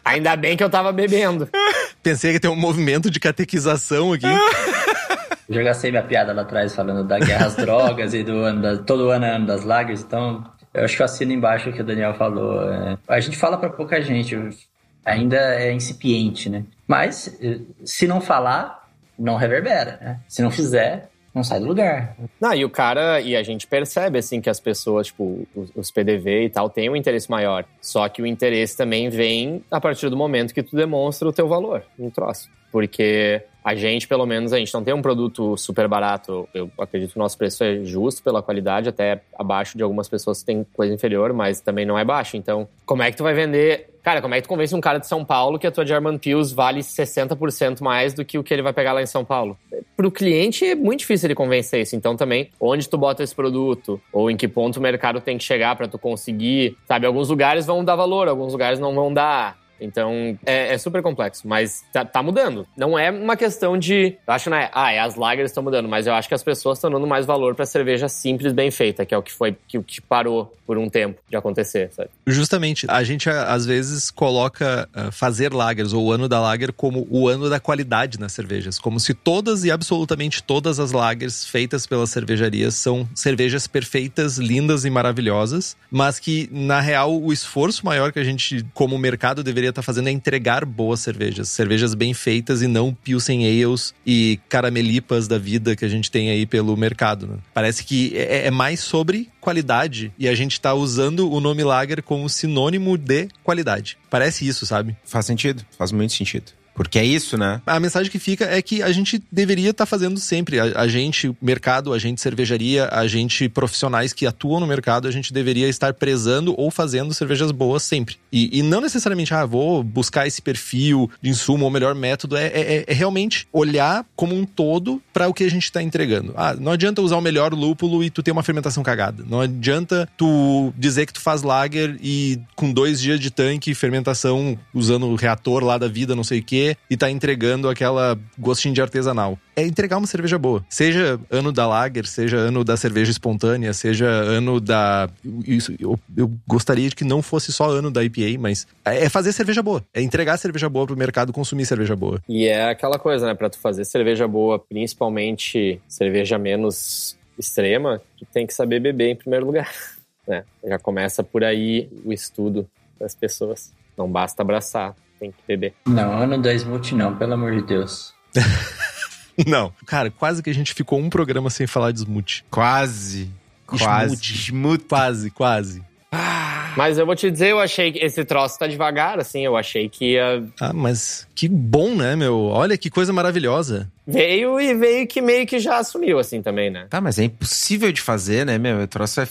Ainda bem que eu tava bebendo. Pensei que ter um movimento de catequização aqui. Eu já gastei minha piada lá atrás falando da guerra às drogas e do ano da, todo ano é ano das lagers, então eu acho que eu assino embaixo o que o Daniel falou. é, a gente fala pra pouca gente, ainda é incipiente, né? Mas eh, se não falar, não reverbera, né? Se não fizer, não sai do lugar. Não, e o cara, e a gente percebe, assim, que as pessoas, tipo, os, os PDV e tal, têm um interesse maior. Só que o interesse também vem a partir do momento que tu demonstra o teu valor no troço. Porque a gente, pelo menos, a gente não tem um produto super barato. Eu acredito que o nosso preço é justo pela qualidade, até abaixo de algumas pessoas que têm coisa inferior, mas também não é baixo. Então, como é que tu vai vender... Cara, como é que tu convence um cara de São Paulo que a tua German Pills vale 60% mais do que o que ele vai pegar lá em São Paulo? Pro cliente é muito difícil ele convencer isso. Então, também, onde tu bota esse produto? Ou em que ponto o mercado tem que chegar para tu conseguir... Sabe, alguns lugares vão dar valor, alguns lugares não vão dar. Então, é, é super complexo, mas tá, tá mudando. Não é uma questão de. Eu acho, né? Ah, é, as lagers estão mudando, mas eu acho que as pessoas estão dando mais valor pra cerveja simples, bem feita, que é o que foi, que, que parou por um tempo de acontecer, sabe? Justamente, a gente às vezes coloca ah, fazer lagers ou o ano da lager como o ano da qualidade nas cervejas, como se todas e absolutamente todas as lagers feitas pelas cervejarias são cervejas perfeitas, lindas e maravilhosas, mas que na real o esforço maior que a gente como mercado deveria estar fazendo é entregar boas cervejas, cervejas bem feitas e não pilsen ales e caramelipas da vida que a gente tem aí pelo mercado. né? Parece que é, é mais sobre qualidade e a gente está usando o nome lager como sinônimo de qualidade. Parece isso, sabe? Faz sentido, faz muito sentido. Porque é isso, né? A mensagem que fica é que a gente deveria estar fazendo sempre. A, a gente, mercado, a gente cervejaria, a gente profissionais que atuam no mercado, a gente deveria estar prezando ou fazendo cervejas boas sempre. E, e não necessariamente, ah, vou buscar esse perfil de insumo ou melhor método. É, é- é realmente olhar como um todo para o que a gente está entregando. Ah, não adianta usar o melhor lúpulo e tu ter uma fermentação cagada. Não adianta tu dizer que tu faz lager e com dois dias de tanque, fermentação usando o reator lá da vida, não sei o quê, e tá entregando aquela gostinho de artesanal. É entregar uma cerveja boa. Seja ano da Lager, seja ano da cerveja espontânea, seja ano da. Isso, eu, eu gostaria de que não fosse só ano da IPA, mas é fazer cerveja boa. É entregar cerveja boa pro mercado consumir cerveja boa. E é aquela coisa, né? Pra tu fazer cerveja boa, principalmente cerveja menos extrema, tu tem que saber beber em primeiro lugar. (laughs) Né? Já começa por aí o estudo das pessoas. Não basta abraçar, tem que beber. Não, ano da Smooth não, pelo amor de Deus. (laughs) Não. Cara, quase que a gente ficou um programa sem falar de Smooth. Quase. Quase. Smooth. Quase, quase. Mas eu vou te dizer, eu achei que esse troço tá devagar, assim, eu achei que ia... Ah, mas que bom, né, meu? Olha que coisa maravilhosa. Veio e veio que meio que já assumiu, assim, também, né? Tá, mas é impossível de fazer, né, meu? O troço é.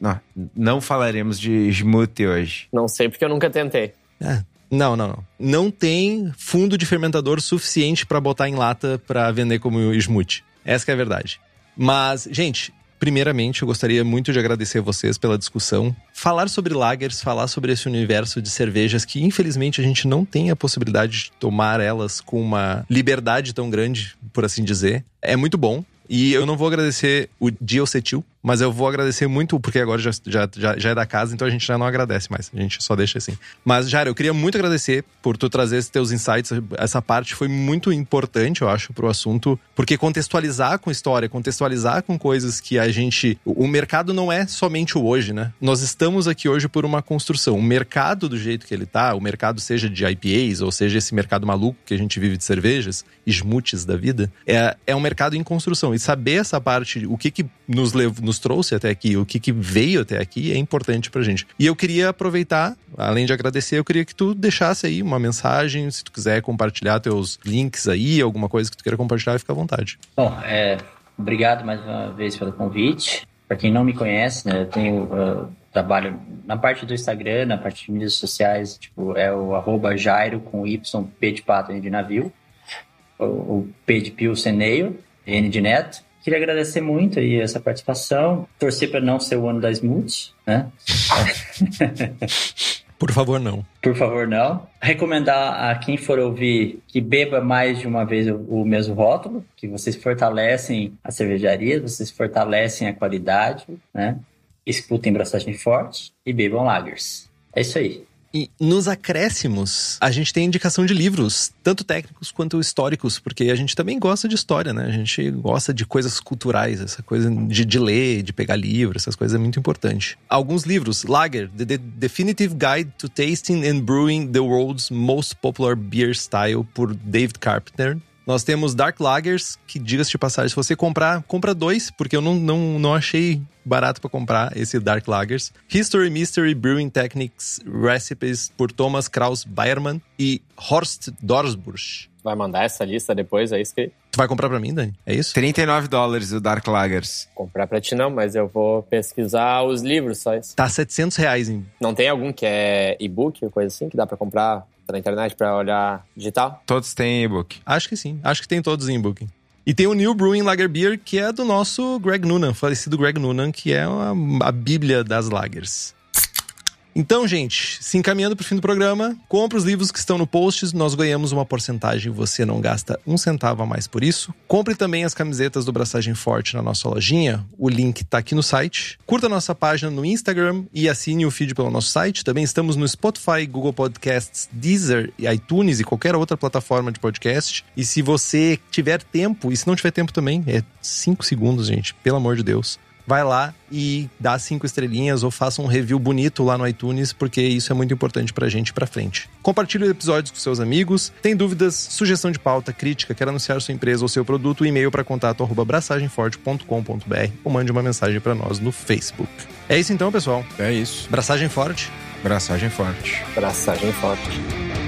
Não, não falaremos de smoothie hoje. Não sei porque eu nunca tentei. É. Não, não, não. Não tem fundo de fermentador suficiente pra botar em lata pra vender como smoothie. Essa é a verdade. Mas, gente, primeiramente eu gostaria muito de agradecer vocês pela discussão. Falar sobre lagers, falar sobre esse universo de cervejas que infelizmente a gente não tem a possibilidade de tomar elas com uma liberdade tão grande, por assim dizer. É muito bom. E eu não vou agradecer o Diocetil, mas eu vou agradecer muito, porque agora já, já, já, já é da casa, então a gente já não agradece mais. A gente só deixa assim. Mas, Jair, eu queria muito agradecer por tu trazer esses teus insights. Essa parte foi muito importante, eu acho, pro assunto, porque contextualizar com história, contextualizar com coisas que a gente. O mercado não é somente o hoje, né? Nós estamos aqui hoje por uma construção. O mercado, do jeito que ele tá, o mercado seja de IPAs, ou seja, esse mercado maluco que a gente vive de cervejas, smoothies da vida, é, é um mercado em construção. E saber essa parte, o que que nos, levou, nos trouxe até aqui, o que que veio até aqui, é importante pra gente. E eu queria aproveitar, além de agradecer, eu queria que tu deixasse aí uma mensagem, se tu quiser compartilhar teus links aí, alguma coisa que tu queira compartilhar, fica à vontade. Bom, é, obrigado mais uma vez pelo convite. Para quem não me conhece, né, eu tenho uh, trabalho na parte do Instagram, na parte de mídias sociais, tipo, é o arroba Jairo com Y, P de pato, N de navio, o, o P de pio, Ceneio, N de neto. Queria agradecer muito aí essa participação, torcer para não ser o ano da Smooth, né? (laughs) Por favor, não. Por favor, não. Recomendar a quem for ouvir que beba mais de uma vez o, o mesmo rótulo, que vocês fortalecem a cervejaria, vocês fortalecem a qualidade, né? Escutem Braçagem Forte e bebam lagers. É isso aí. E nos acréscimos, a gente tem indicação de livros, tanto técnicos quanto históricos, porque a gente também gosta de história, né? A gente gosta de coisas culturais, essa coisa de, de ler, de pegar livro, essas coisas é muito importante. Alguns livros, Lager, The Definitive Guide to Tasting and Brewing the World's Most Popular Beer Style, por David Carpenter. Nós temos Dark Lagers, que diga-se de passagem, se você comprar, compra dois, porque eu não, não, não achei barato para comprar esse Dark Lagers. History Mystery Brewing Techniques Recipes por Thomas Kraus Bayerman e Horst Dorsbusch. Vai mandar essa lista depois, é isso que... Tu vai comprar para mim, Dani? É isso? 39 dólares o Dark Lagers. Comprar pra ti não, mas eu vou pesquisar os livros só isso. Tá 700 reais em... Não tem algum que é e-book ou coisa assim, que dá pra comprar na internet pra olhar digital? Todos têm e-book. Acho que sim. Acho que tem todos em booking. E tem o New Brewing Lager Beer, que é do nosso Greg Noonan, falecido Greg Noonan, que é a bíblia das lagers. Então, gente, se encaminhando para o fim do programa, compre os livros que estão no post, nós ganhamos uma porcentagem, você não gasta um centavo a mais por isso. Compre também as camisetas do Braçagem Forte na nossa lojinha, o link está aqui no site. Curta nossa página no Instagram e assine o feed pelo nosso site. Também estamos no Spotify, Google Podcasts, Deezer, iTunes e qualquer outra plataforma de podcast. E se você tiver tempo, e se não tiver tempo também, é 5 segundos, gente, pelo amor de Deus vai lá e dá cinco estrelinhas ou faça um review bonito lá no iTunes, porque isso é muito importante pra gente pra frente. Compartilhe o episódio com seus amigos. Tem dúvidas, sugestão de pauta, crítica, quer anunciar sua empresa ou seu produto, e-mail para contato arroba braçagemforte.com.br ou mande uma mensagem para nós no Facebook. É isso então, pessoal. É isso. Braçagem forte. Braçagem forte. Braçagem forte.